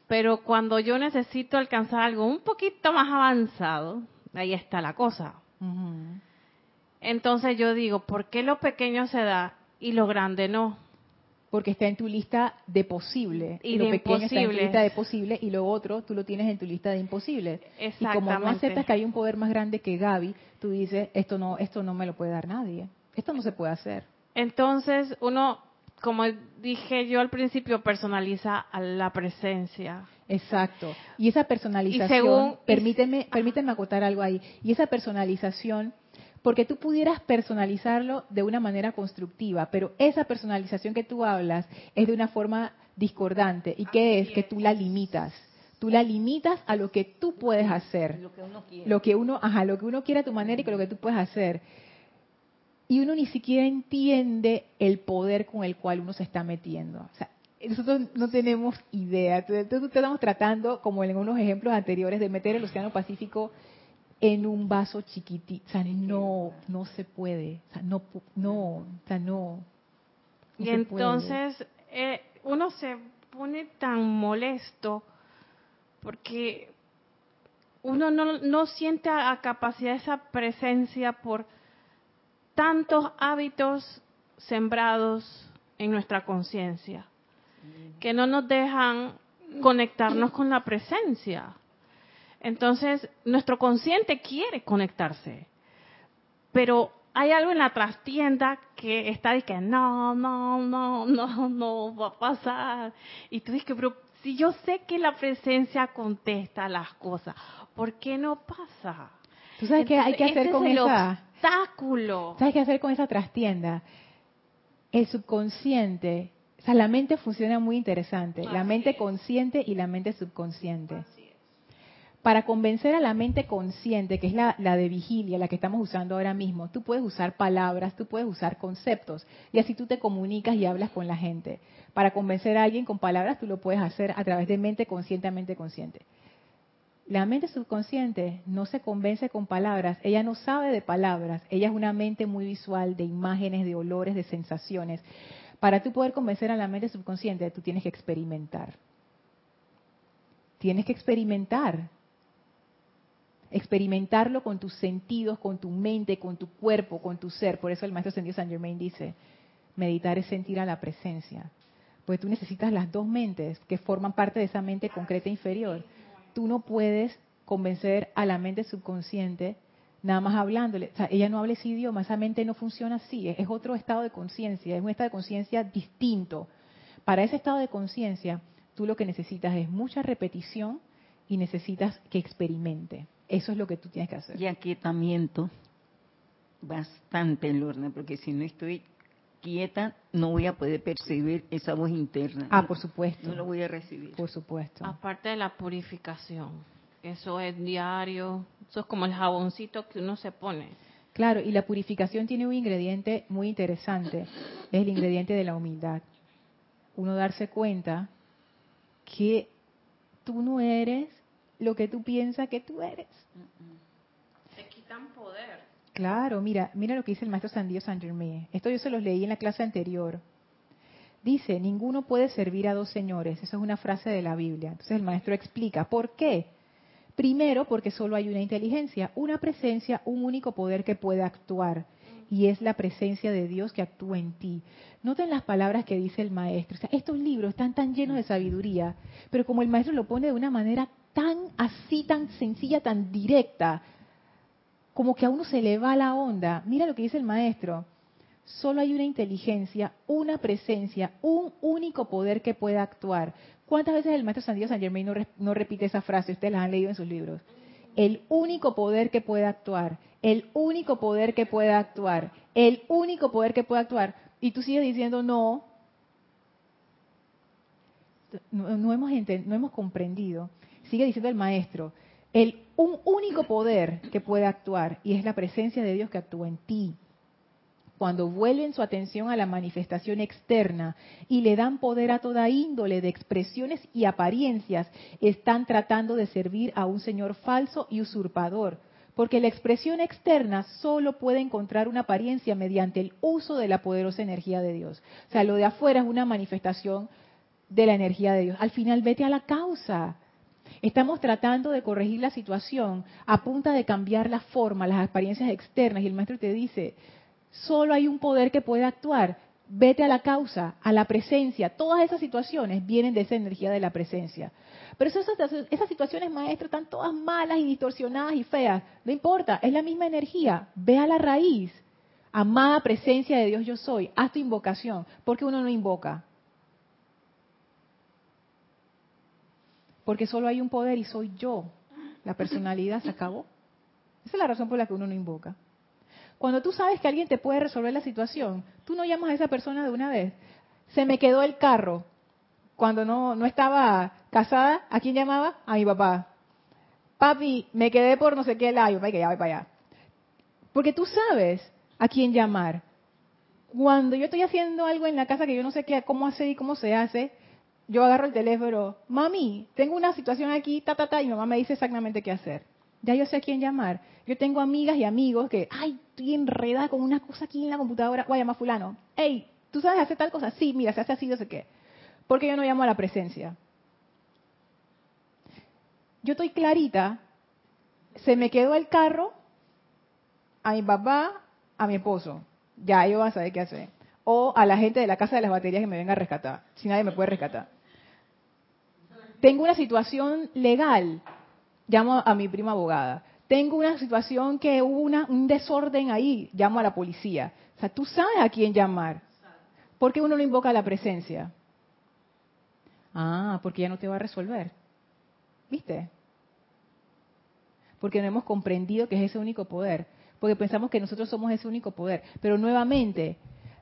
Pero cuando yo necesito alcanzar algo un poquito más avanzado, ahí está la cosa. Entonces yo digo, ¿por qué lo pequeño se da y lo grande no? Porque está en tu lista de posible. Y, lo pequeño está en tu lista de posible y lo otro tú lo tienes en tu lista de imposible. Y como no aceptas que hay un poder más grande que Gaby, tú dices, esto no, esto no me lo puede dar nadie. Esto no se puede hacer. Entonces uno, como dije yo al principio, personaliza a la presencia. Exacto. Y esa personalización, permíteme, permíteme acotar algo ahí. Y esa personalización porque tú pudieras personalizarlo de una manera constructiva, pero esa personalización que tú hablas es de una forma discordante. ¿Y qué es? Que tú la limitas. Tú la limitas a lo que tú puedes hacer. Lo que uno quiere. Lo que uno, ajá, lo que uno quiere a tu manera y con lo que tú puedes hacer. Y uno ni siquiera entiende el poder con el cual uno se está metiendo. O sea, nosotros no tenemos idea. Entonces, estamos tratando, como en unos ejemplos anteriores, de meter el Océano Pacífico en un vaso chiquitito. O sea, no, no se puede. O sea, no, no, o sea, no. y entonces eh, uno se pone tan molesto porque uno no, no siente a capacidad esa presencia por tantos hábitos sembrados en nuestra conciencia que no nos dejan conectarnos con la presencia. Entonces, nuestro consciente quiere conectarse, pero hay algo en la trastienda que está diciendo, no, no, no, no, no va a pasar. Y tú dices, pero si yo sé que la presencia contesta las cosas, ¿por qué no pasa? ¿Tú sabes qué hay que hacer con es esa? Obstáculo. ¿Sabes qué hacer con esa trastienda? El subconsciente, o sea, la mente funciona muy interesante, la mente consciente y la mente subconsciente para convencer a la mente consciente, que es la, de vigilia, la que estamos usando ahora mismo, tú puedes usar palabras, tú puedes usar conceptos, y así tú te comunicas y hablas con la gente. Para convencer a alguien con palabras, tú lo puedes hacer a través de mente consciente a mente consciente. La mente subconsciente no se convence con palabras, ella no sabe de palabras, ella es una mente muy visual, de imágenes, de olores, de sensaciones. Para tú poder convencer a la mente subconsciente, tú tienes que experimentar. Tienes que experimentar experimentarlo con tus sentidos, con tu mente, con tu cuerpo, con tu ser. Por eso el maestro Sendido San Germain dice, meditar es sentir a la presencia. Pues tú necesitas las dos mentes que forman parte de esa mente concreta inferior. Tú no puedes convencer a la mente subconsciente nada más hablándole. O sea, ella no habla ese idioma, esa mente no funciona así. Es otro estado de conciencia, es un estado de conciencia distinto. Para ese estado de conciencia, tú lo que necesitas es mucha repetición y necesitas que experimente. Eso es lo que tú tienes que hacer. Y aquietamiento bastante, Lorna, porque si no estoy quieta, no voy a poder percibir esa voz interna. Ah, por supuesto. No lo voy a recibir. Por supuesto. Aparte de la purificación, eso es diario, eso es como el jaboncito que uno se pone. Claro, y la purificación tiene un ingrediente muy interesante, es el ingrediente de la humildad. Uno darse cuenta que tú no eres lo que tú piensas que tú eres. Se quitan poder. Claro, mira, mira lo que dice el maestro Sandío San Germain. Esto yo se los leí en la clase anterior. Dice, ninguno puede servir a dos señores. Esa es una frase de la Biblia. Entonces el maestro explica, ¿por qué? Primero, porque solo hay una inteligencia, una presencia, un único poder que puede actuar. Y es la presencia de Dios que actúa en ti. Noten las palabras que dice el maestro. estos libros están tan llenos de sabiduría, pero como el maestro lo pone de una manera tan así, tan sencilla, tan directa, como que a uno se le va la onda. Mira lo que dice el maestro. Solo hay una inteligencia, una presencia, un único poder que pueda actuar. ¿Cuántas veces el maestro San San Germain no, repite esa frase? Ustedes la han leído en sus libros. El único poder que puede actuar, el único poder que puede actuar, el único poder que puede actuar. Y tú sigues diciendo, no, no, hemos, no hemos comprendido, sigue diciendo el maestro, el un único poder que puede actuar y es la presencia de Dios que actúa en ti. Cuando vuelven su atención a la manifestación externa y le dan poder a toda índole de expresiones y apariencias, están tratando de servir a un Señor falso y usurpador, porque la expresión externa solo puede encontrar una apariencia mediante el uso de la poderosa energía de Dios. O sea, lo de afuera es una manifestación de la energía de Dios. Al final, vete a la causa. Estamos tratando de corregir la situación a punta de cambiar la forma, las apariencias externas, y el maestro te dice, solo hay un poder que puede actuar. Vete a la causa, a la presencia. Todas esas situaciones vienen de esa energía de la presencia. Pero esas, esas situaciones, maestro, están todas malas y distorsionadas y feas. No importa, es la misma energía. Ve a la raíz. Amada presencia de Dios yo soy. Haz tu invocación. porque uno no invoca? Porque solo hay un poder y soy yo. La personalidad se acabó. Esa es la razón por la que uno no invoca. Cuando tú sabes que alguien te puede resolver la situación, tú no llamas a esa persona de una vez. Se me quedó el carro cuando no, no estaba casada, ¿a quién llamaba? A mi papá. Papi, me quedé por no sé qué lado, que ya voy para allá. Porque tú sabes a quién llamar. Cuando yo estoy haciendo algo en la casa que yo no sé qué, cómo hacer y cómo se hace, yo agarro el teléfono, mami, tengo una situación aquí, ta, ta, ta, y mi mamá me dice exactamente qué hacer. Ya yo sé a quién llamar. Yo tengo amigas y amigos que, ay, estoy enredada con una cosa aquí en la computadora, voy a llamar a fulano. Hey, ¿tú sabes hacer tal cosa? Sí, mira, se hace así, no sé qué. Porque yo no llamo a la presencia. Yo estoy clarita, se me quedó el carro a mi papá, a mi esposo. Ya ellos van a saber qué hacer. O a la gente de la casa de las baterías que me venga a rescatar, si nadie me puede rescatar. Tengo una situación legal, llamo a mi prima abogada. Tengo una situación que hubo una, un desorden ahí, llamo a la policía. O sea, tú sabes a quién llamar. ¿Por qué uno no invoca la presencia? Ah, porque ya no te va a resolver. ¿Viste? Porque no hemos comprendido que es ese único poder. Porque pensamos que nosotros somos ese único poder. Pero nuevamente,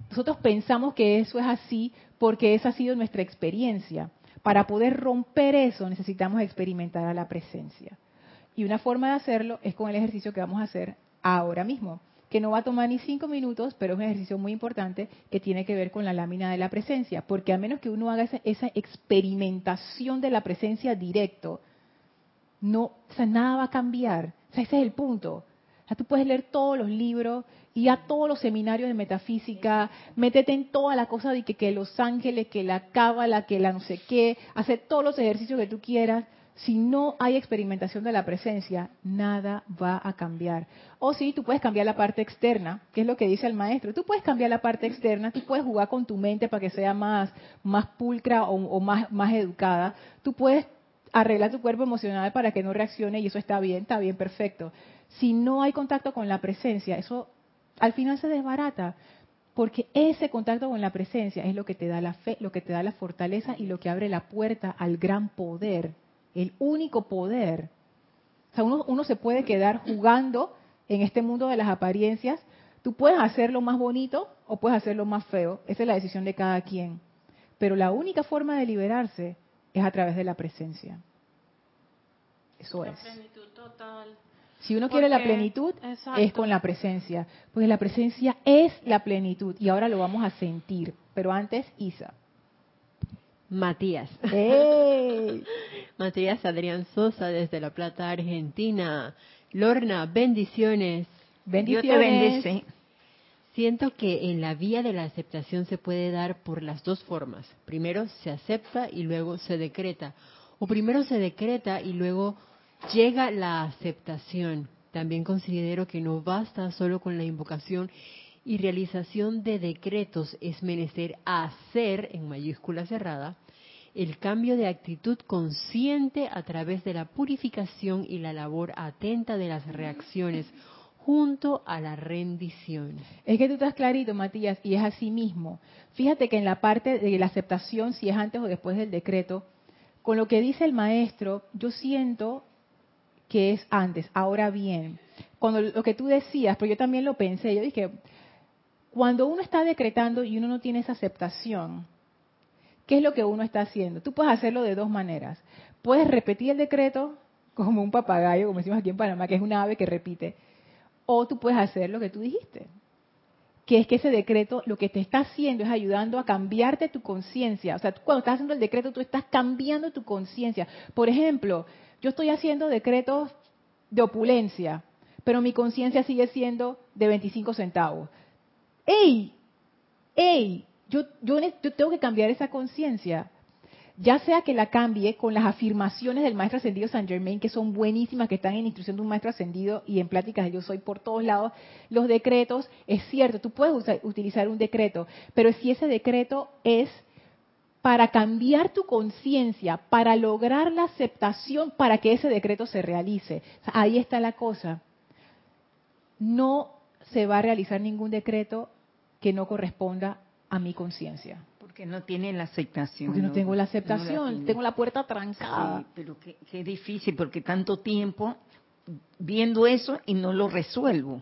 nosotros pensamos que eso es así porque esa ha sido nuestra experiencia. Para poder romper eso necesitamos experimentar a la presencia. Y una forma de hacerlo es con el ejercicio que vamos a hacer ahora mismo que no va a tomar ni cinco minutos, pero es un ejercicio muy importante que tiene que ver con la lámina de la presencia, porque a menos que uno haga esa, experimentación de la presencia directo, no, o sea, nada va a cambiar. O sea, ese es el punto. O tú puedes leer todos los libros y a todos los seminarios de metafísica, métete en toda la cosa de que, los ángeles, que la cábala, que la no sé qué, hacer todos los ejercicios que tú quieras, si no hay experimentación de la presencia, nada va a cambiar. O sí, tú puedes cambiar la parte externa, que es lo que dice el maestro. Tú puedes cambiar la parte externa, tú puedes jugar con tu mente para que sea más, más pulcra o, más, más educada. Tú puedes arreglar tu cuerpo emocional para que no reaccione y eso está bien, está bien, perfecto. Si no hay contacto con la presencia, eso al final se desbarata. Porque ese contacto con la presencia es lo que te da la fe, lo que te da la fortaleza y lo que abre la puerta al gran poder el único poder. O sea, uno, se puede quedar jugando en este mundo de las apariencias. Tú puedes hacerlo más bonito o puedes hacerlo más feo. Esa es la decisión de cada quien. Pero la única forma de liberarse es a través de la presencia. Eso es. Si uno quiere la plenitud, es con la presencia. Porque la presencia es la plenitud. Y ahora lo vamos a sentir. Pero antes, Isa. Matías. Matías Adrián Sosa desde La Plata, Argentina. Lorna, bendiciones. Bendiciones. Dios Siento que en la vía de la aceptación se puede dar por las dos formas. Primero se acepta y luego se decreta. O primero se decreta y luego llega la aceptación. También considero que no basta solo con la invocación y realización de decretos es menester hacer, en mayúscula cerrada, el cambio de actitud consciente a través de la purificación y la labor atenta de las reacciones junto a la rendición. Es que tú estás clarito, Matías, y es así mismo. Fíjate que en la parte de la aceptación, si es antes o después del decreto, con lo que dice el maestro, yo siento que es antes. Ahora bien, cuando lo que tú decías, pero yo también lo pensé, yo dije, cuando uno está decretando y uno no tiene esa aceptación, ¿qué es lo que uno está haciendo? Tú puedes hacerlo de dos maneras. Puedes repetir el decreto como un papagayo, como decimos aquí en Panamá, que es una ave que repite. O tú puedes hacer lo que tú dijiste, que es que ese decreto lo que te está haciendo es ayudando a cambiarte tu conciencia. O sea, cuando estás haciendo el decreto, tú estás cambiando tu conciencia. Por ejemplo, yo estoy haciendo decretos de opulencia, pero mi conciencia sigue siendo de 25 centavos. ¡Ey! ¡Ey! Yo, yo, yo tengo que cambiar esa conciencia ya sea que la cambie con las afirmaciones del maestro ascendido San Germain, que son buenísimas, que están en instrucción de un maestro ascendido y en pláticas de yo soy por todos lados, los decretos, es cierto, tú puedes utilizar un decreto, pero si ese decreto es para cambiar tu conciencia, para lograr la aceptación, para que ese decreto se realice. ahí está la cosa. No se va a realizar ningún decreto que no corresponda a mi conciencia. Porque no tiene la aceptación. Porque no, tengo la aceptación, tengo la puerta trancada. Sí, pero qué, difícil, porque tanto tiempo viendo eso y no lo resuelvo.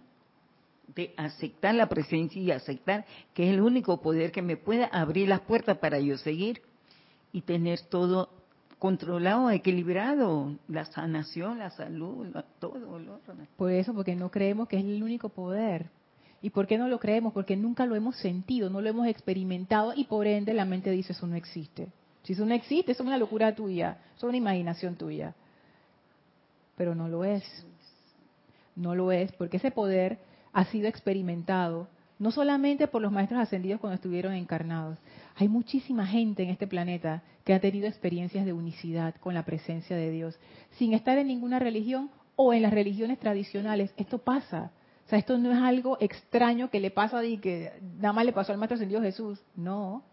De aceptar la presencia y aceptar que es el único poder que me pueda abrir las puertas para yo seguir y tener todo controlado, equilibrado, la sanación, la salud, todo. Por eso, porque no creemos que es el único poder. ¿Y por qué no lo creemos? Porque nunca lo hemos sentido, no lo hemos experimentado y por ende la mente dice eso no existe. Si eso no existe, eso es una locura tuya, eso es una imaginación tuya. Pero no lo es. No lo es porque ese poder ha sido experimentado no solamente por los maestros ascendidos cuando estuvieron encarnados. Hay muchísima gente en este planeta que ha tenido experiencias de unicidad con la presencia de Dios, sin estar en ninguna religión o en las religiones tradicionales. Esto pasa. O sea, esto no es algo extraño que le pasa y que nada más le pasó al Maestro Ascendido Jesús. No.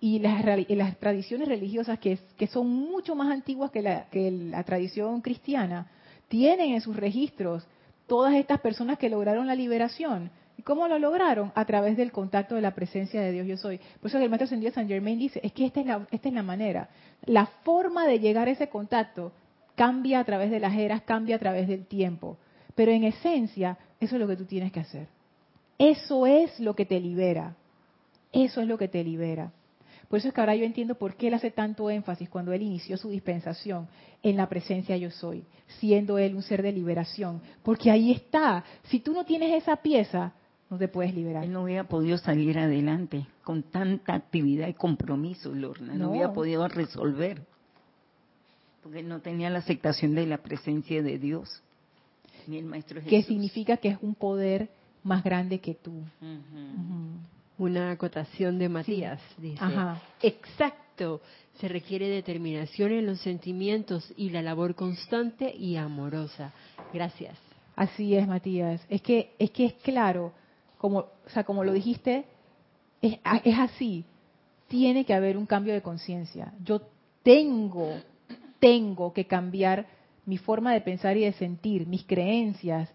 Y las, tradiciones religiosas que, que, son mucho más antiguas que la, que la tradición cristiana, tienen en sus registros todas estas personas que lograron la liberación. ¿Y cómo lo lograron? A través del contacto de la presencia de Dios yo soy. Por eso el Maestro Ascendido San Germain dice, es que esta es, la, esta es la manera. La forma de llegar a ese contacto cambia a través de las eras, cambia a través del tiempo. Pero en esencia, eso es lo que tú tienes que hacer. Eso es lo que te libera. Eso es lo que te libera. Por eso es que ahora yo entiendo por qué él hace tanto énfasis cuando él inició su dispensación en la presencia yo soy, siendo él un ser de liberación. Porque ahí está. Si tú no tienes esa pieza, no te puedes liberar. Él no hubiera podido salir adelante con tanta actividad y compromiso, Lorna. No, no hubiera podido resolver. Porque no tenía la aceptación de la presencia de Dios que significa que es un poder más grande que tú. Una acotación de Matías, dice. Exacto. Se requiere determinación en los sentimientos y la labor constante y amorosa. Gracias. Así es, Matías. Es que es que es claro, como, o sea, como lo dijiste, es, es así. Tiene que haber un cambio de conciencia. Yo tengo, tengo que cambiar mi forma de pensar y de sentir, mis creencias,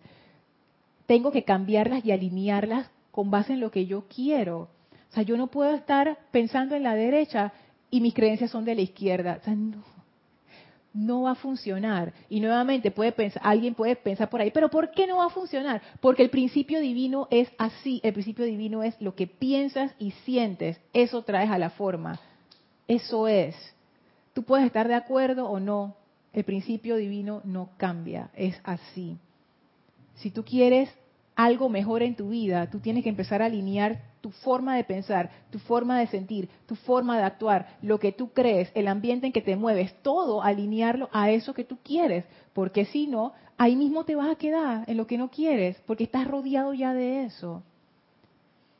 tengo que cambiarlas y alinearlas con base en lo que yo quiero. O sea, yo no puedo estar pensando en la derecha y mis creencias son de la izquierda. O sea, no, no va a funcionar. Y nuevamente puede pensar, alguien puede pensar por ahí, pero ¿por qué no va a funcionar? Porque el principio divino es así. El principio divino es lo que piensas y sientes. Eso traes a la forma. Eso es. Tú puedes estar de acuerdo o no, el principio divino no cambia, es así. Si tú quieres algo mejor en tu vida, tú tienes que empezar a alinear tu forma de pensar, tu forma de sentir, tu forma de actuar, lo que tú crees, el ambiente en que te mueves, todo alinearlo a eso que tú quieres, porque si no, ahí mismo te vas a quedar en lo que no quieres, porque estás rodeado ya de eso.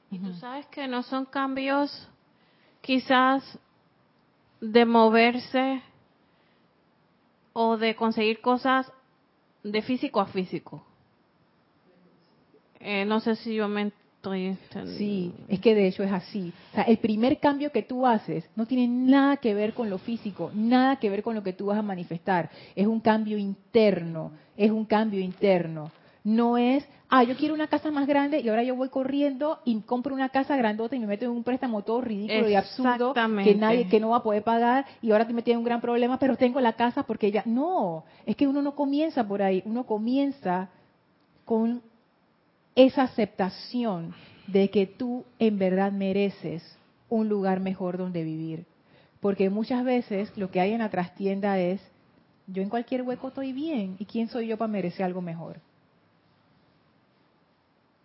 Y tú sabes que no son cambios quizás de moverse o de conseguir cosas de físico a físico. Eh, no sé si yo me estoy Sí, es que de hecho es así. O sea, el primer cambio que tú haces no tiene nada que ver con lo físico, nada que ver con lo que tú vas a manifestar. Es un cambio interno, es un cambio interno. No es, ah, yo quiero una casa más grande y ahora yo voy corriendo y compro una casa grandota y me meto en un préstamo todo ridículo y absurdo que nadie, que no va a poder pagar y ahora te metí en un gran problema, pero tengo la casa porque ya, no, es que uno no comienza por ahí, uno comienza con esa aceptación de que tú en verdad mereces un lugar mejor donde vivir. Porque muchas veces lo que hay en la trastienda es, yo en cualquier hueco estoy bien, ¿y quién soy yo para merecer algo mejor?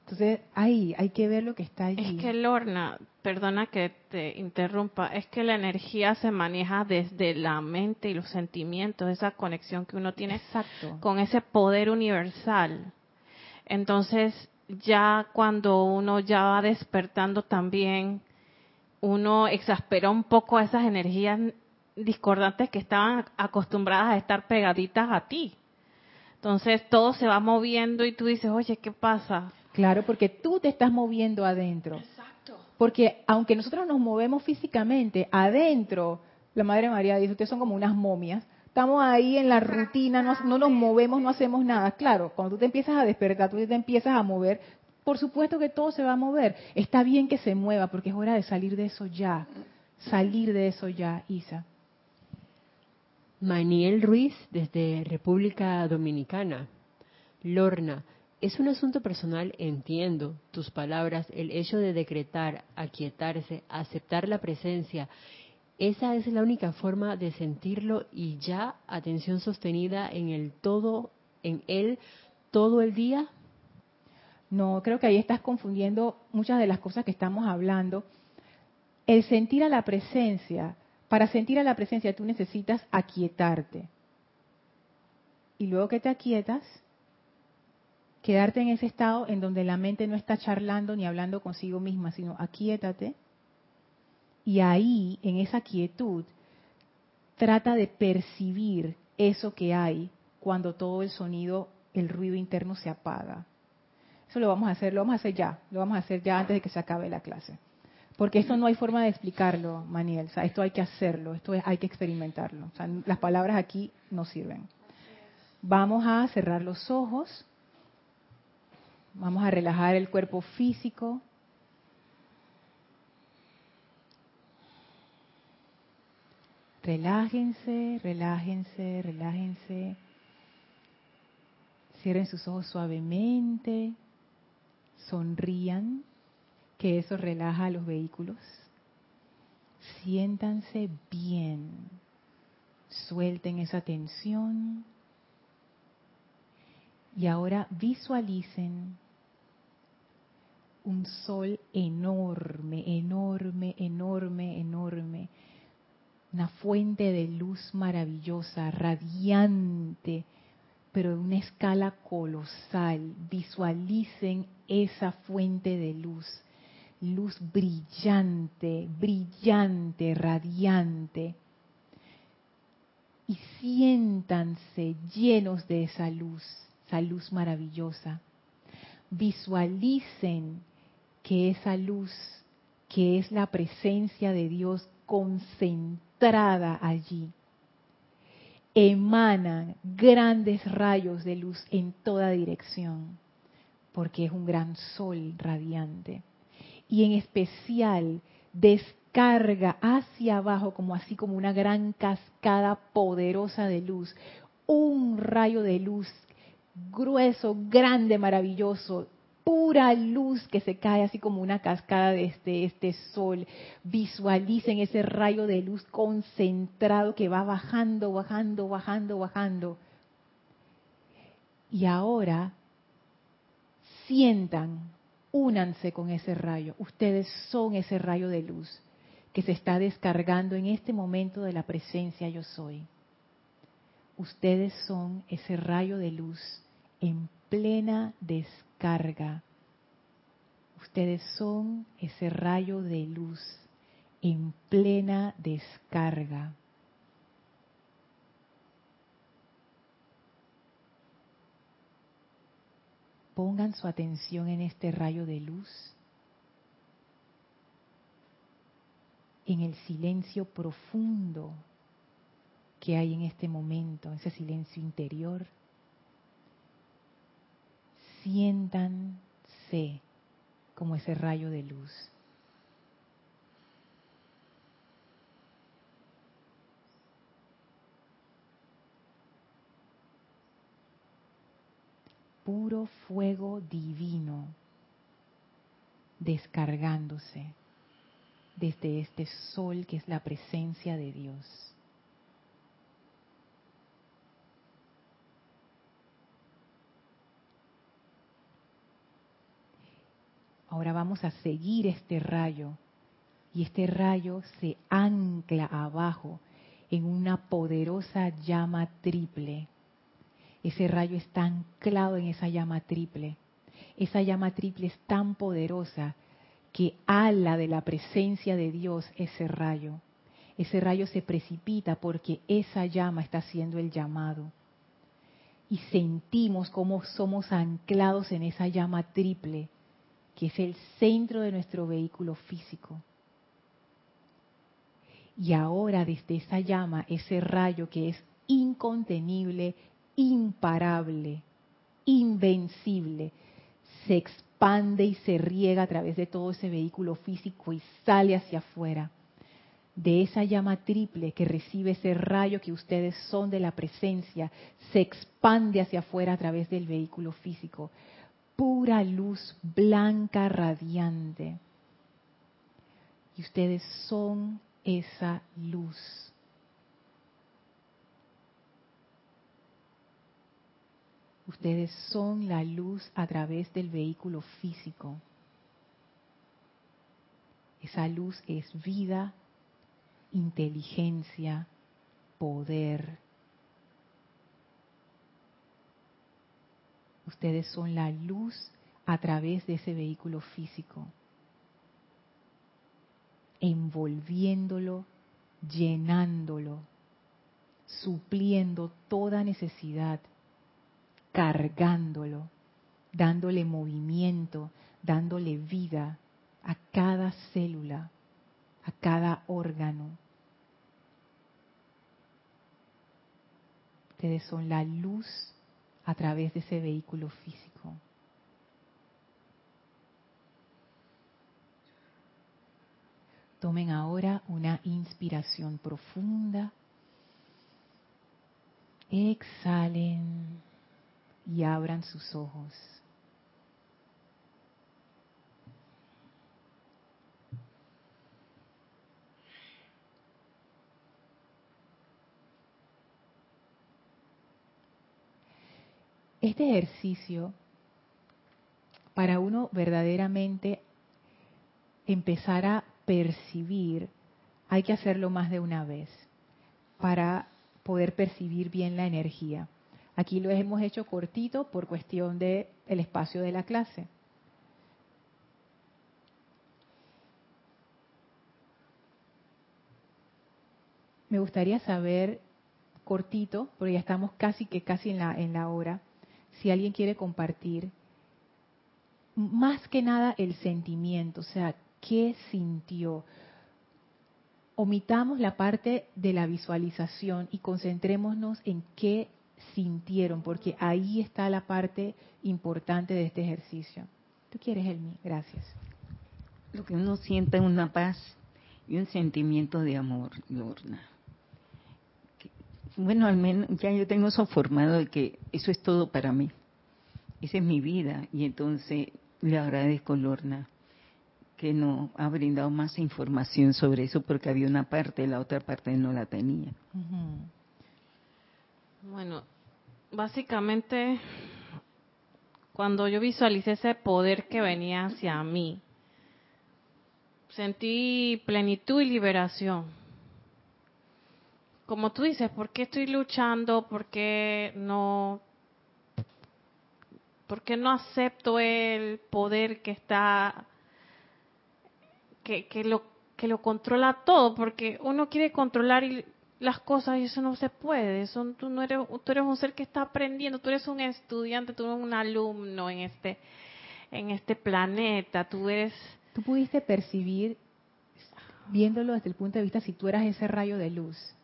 Entonces, ahí hay que ver lo que está allí. Es que Lorna, perdona que te interrumpa, es que la energía se maneja desde la mente y los sentimientos, esa conexión que uno tiene Exacto. con ese poder universal. Entonces, ya cuando uno ya va despertando también, uno exaspera un poco a esas energías discordantes que estaban acostumbradas a estar pegaditas a ti. Entonces todo se va moviendo y tú dices, oye, ¿qué pasa? Claro, porque tú te estás moviendo adentro. Exacto. Porque aunque nosotros nos movemos físicamente, adentro, la Madre María dice, ustedes son como unas momias. Estamos ahí en la rutina, no, no nos movemos, no hacemos nada. Claro, cuando tú te empiezas a despertar, tú te empiezas a mover, por supuesto que todo se va a mover. Está bien que se mueva, porque es hora de salir de eso ya. Salir de eso ya, Isa. Maniel Ruiz, desde República Dominicana. Lorna, es un asunto personal, entiendo tus palabras, el hecho de decretar, aquietarse, aceptar la presencia. Esa es la única forma de sentirlo y ya atención sostenida en el todo, en él, todo el día. No, creo que ahí estás confundiendo muchas de las cosas que estamos hablando. El sentir a la presencia, para sentir a la presencia tú necesitas aquietarte. Y luego que te aquietas, quedarte en ese estado en donde la mente no está charlando ni hablando consigo misma, sino aquietate. Y ahí, en esa quietud, trata de percibir eso que hay cuando todo el sonido, el ruido interno se apaga. Eso lo vamos a hacer, lo vamos a hacer ya, lo vamos a hacer ya antes de que se acabe la clase. Porque esto no hay forma de explicarlo, Maniel. Esto hay que hacerlo, esto hay que experimentarlo. O las palabras aquí no sirven. Vamos a cerrar los ojos. Vamos a relajar el cuerpo físico. Relájense, relájense, relájense. Cierren sus ojos suavemente. Sonrían, que eso relaja a los vehículos. Siéntanse bien. Suelten esa tensión. Y ahora visualicen un sol enorme, enorme, enorme, enorme. Una fuente de luz maravillosa, radiante, pero de una escala colosal. Visualicen esa fuente de luz. Luz brillante, brillante, radiante. Y siéntanse llenos de esa luz esa luz maravillosa. Visualicen que esa luz, que es la presencia de Dios concentrada allí, emanan grandes rayos de luz en toda dirección, porque es un gran sol radiante. Y en especial descarga hacia abajo, como así como una gran cascada poderosa de luz, un rayo de luz grueso, grande, maravilloso, pura luz que se cae así como una cascada de este, este sol. Visualicen ese rayo de luz concentrado que va bajando, bajando, bajando, bajando. Y ahora sientan, únanse con ese rayo. Ustedes son ese rayo de luz que se está descargando en este momento de la presencia yo soy. Ustedes son ese rayo de luz en plena descarga. Ustedes son ese rayo de luz en plena descarga. Pongan su atención en este rayo de luz, en el silencio profundo que hay en este momento, ese silencio interior. Siéntanse como ese rayo de luz. Puro fuego divino descargándose desde este sol que es la presencia de Dios. Ahora vamos a seguir este rayo y este rayo se ancla abajo en una poderosa llama triple. Ese rayo está anclado en esa llama triple. Esa llama triple es tan poderosa que ala de la presencia de Dios ese rayo. Ese rayo se precipita porque esa llama está haciendo el llamado. Y sentimos cómo somos anclados en esa llama triple que es el centro de nuestro vehículo físico. Y ahora desde esa llama, ese rayo que es incontenible, imparable, invencible, se expande y se riega a través de todo ese vehículo físico y sale hacia afuera. De esa llama triple que recibe ese rayo que ustedes son de la presencia, se expande hacia afuera a través del vehículo físico pura luz blanca radiante. Y ustedes son esa luz. Ustedes son la luz a través del vehículo físico. Esa luz es vida, inteligencia, poder, Ustedes son la luz a través de ese vehículo físico, envolviéndolo, llenándolo, supliendo toda necesidad, cargándolo, dándole movimiento, dándole vida a cada célula, a cada órgano. Ustedes son la luz a través de ese vehículo físico. Tomen ahora una inspiración profunda. Exhalen y abran sus ojos. Este ejercicio, para uno verdaderamente empezar a percibir, hay que hacerlo más de una vez para poder percibir bien la energía. Aquí lo hemos hecho cortito por cuestión del el espacio de la clase. Me gustaría saber cortito, porque ya estamos casi que casi en la, en la hora, si alguien quiere compartir, más que nada el sentimiento, o sea, ¿qué sintió? Omitamos la parte de la visualización y concentrémonos en qué sintieron, porque ahí está la parte importante de este ejercicio. ¿Tú quieres, Elmi? Gracias. Lo que uno siente es una paz y un sentimiento de amor, Lorna bueno, al menos ya yo tengo eso formado de que eso es todo para mí. Esa es mi vida. Y entonces le agradezco, Lorna, que nos ha brindado más información sobre eso porque había una parte, la otra parte no la tenía. Bueno, básicamente, cuando yo visualicé ese poder que venía hacia mí, sentí plenitud y liberación como tú dices, ¿por qué estoy luchando? ¿Por qué no, por qué no acepto el poder que está, que, que, lo, que lo controla todo? Porque uno quiere controlar las cosas y eso no se puede. Eso, tú, no eres, tú eres un ser que está aprendiendo, tú eres un estudiante, tú eres un alumno en este, en este planeta, tú eres... Tú pudiste percibir, viéndolo desde el punto de vista, si tú eras ese rayo de luz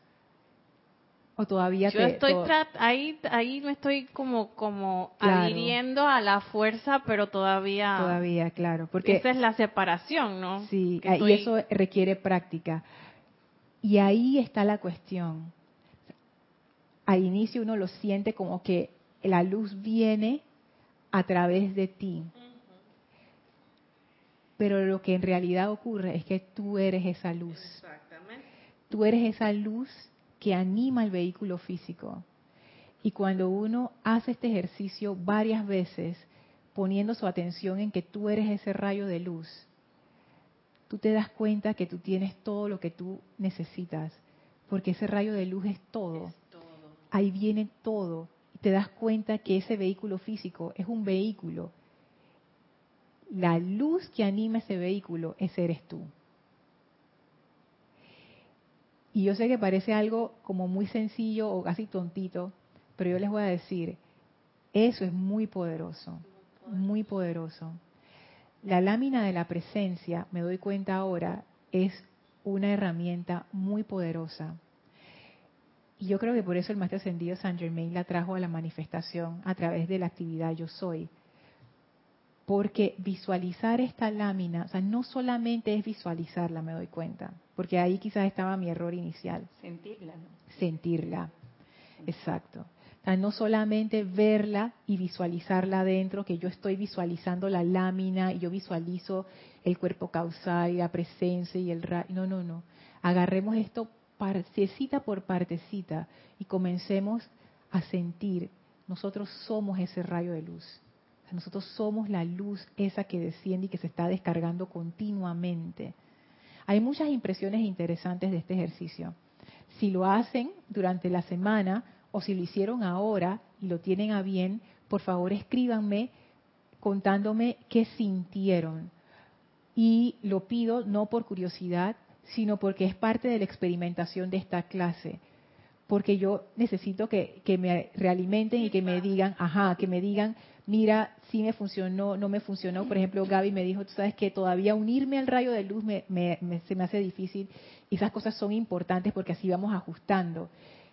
o todavía yo estoy ahí ahí me estoy como como adhiriendo a la fuerza pero todavía todavía claro porque esa es la separación no sí y eso requiere práctica. Y ahí está la cuestión. Al inicio uno lo siente como que la luz viene a través de ti. Pero lo que en realidad ocurre es que tú eres esa luz. Exactamente. Tú eres esa luz que anima el vehículo físico. Y cuando uno hace este ejercicio varias veces, poniendo su atención en que tú eres ese rayo de luz, tú te das cuenta que tú tienes todo lo que tú necesitas, porque ese rayo de luz es todo. Ahí viene todo. Y te das cuenta que ese vehículo físico es un vehículo. La luz que anima ese vehículo, ese eres tú. Y yo sé que parece algo como muy sencillo o casi tontito, pero yo les voy a decir, eso es muy poderoso, muy poderoso. La lámina de la presencia, me doy cuenta ahora, es una herramienta muy poderosa. Y yo creo que por eso el Maestro Ascendido San Germain la trajo a la manifestación a través de la actividad Yo Soy. Porque visualizar esta lámina, o sea, no solamente es visualizarla, me doy cuenta, porque ahí quizás estaba mi error inicial. Sentirla, ¿no? Sentirla, exacto. O sea, no solamente verla y visualizarla adentro, que yo estoy visualizando la lámina y yo visualizo el cuerpo causal y la presencia y el rayo. No, no, no. Agarremos esto partecita por partecita y comencemos a sentir, nosotros somos ese rayo de luz. Nosotros somos la luz esa que desciende y que se está descargando continuamente. Hay muchas impresiones interesantes de este ejercicio. Si lo hacen durante la semana o si lo hicieron ahora y lo tienen a bien, por favor escríbanme contándome qué sintieron. Y lo pido no por curiosidad, sino porque es parte de la experimentación de esta clase. Porque yo necesito que, me realimenten y que me digan, ajá, que me digan, mira, si me funcionó, no me funcionó. Por ejemplo, Gaby me dijo, tú sabes que todavía unirme al rayo de luz me, se me hace difícil. Y esas cosas son importantes porque así vamos ajustando.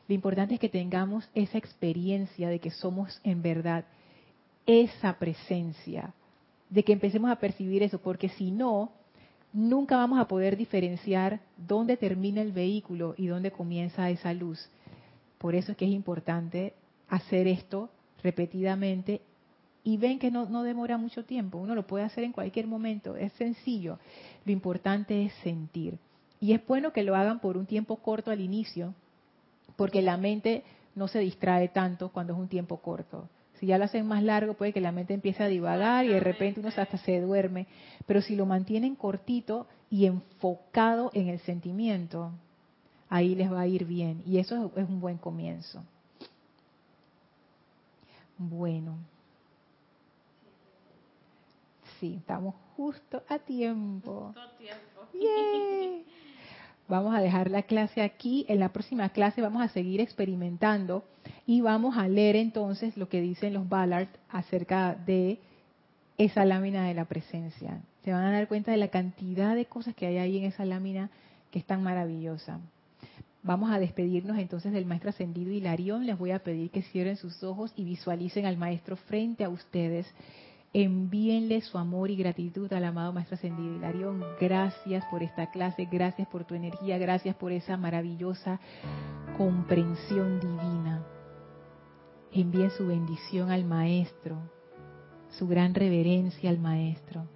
Lo importante es que tengamos esa experiencia de que somos en verdad esa presencia, de que empecemos a percibir eso, porque si no, nunca vamos a poder diferenciar dónde termina el vehículo y dónde comienza esa luz. Por eso es que es importante hacer esto repetidamente y ven que no, no, demora mucho tiempo, uno lo puede hacer en cualquier momento, es sencillo. Lo importante es sentir. Y es bueno que lo hagan por un tiempo corto al inicio, porque la mente no se distrae tanto cuando es un tiempo corto. Si ya lo hacen más largo, puede que la mente empiece a divagar y de repente uno hasta se duerme. Pero si lo mantienen cortito y enfocado en el sentimiento, ahí les va a ir bien. Y eso es un buen comienzo. Bueno. Sí, estamos justo a tiempo. Justo a tiempo. Vamos a dejar la clase aquí. En la próxima clase vamos a seguir experimentando y vamos a leer entonces lo que dicen los Ballard acerca de esa lámina de la presencia. Se van a dar cuenta de la cantidad de cosas que hay ahí en esa lámina que es tan maravillosa. Vamos a despedirnos entonces del maestro ascendido Hilarión. Les voy a pedir que cierren sus ojos y visualicen al maestro frente a ustedes envíenle su amor y gratitud al amado Maestro Ascendido. Gracias por esta clase, gracias por tu energía, gracias por esa maravillosa comprensión divina. Envíen su bendición al Maestro, su gran reverencia al Maestro,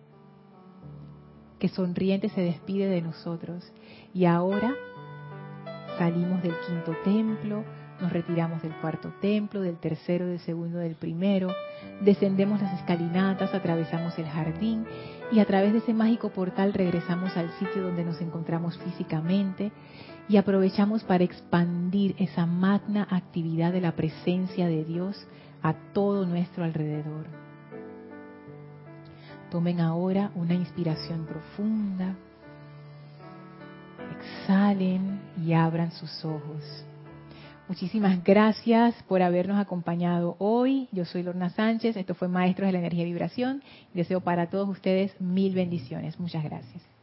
que sonriente se despide de nosotros. Y ahora salimos del quinto templo, nos retiramos del cuarto templo, del tercero, del segundo, del primero, descendemos las escalinatas, atravesamos el jardín y a través de ese mágico portal regresamos al sitio donde nos encontramos físicamente y aprovechamos para expandir esa magna actividad de la presencia de Dios a todo nuestro alrededor. Tomen ahora una inspiración profunda, exhalen y abran sus ojos. Muchísimas gracias por habernos acompañado hoy. Yo soy Lorna Sánchez, esto fue Maestros de la Energía y Vibración. Deseo para todos ustedes mil bendiciones. Muchas gracias.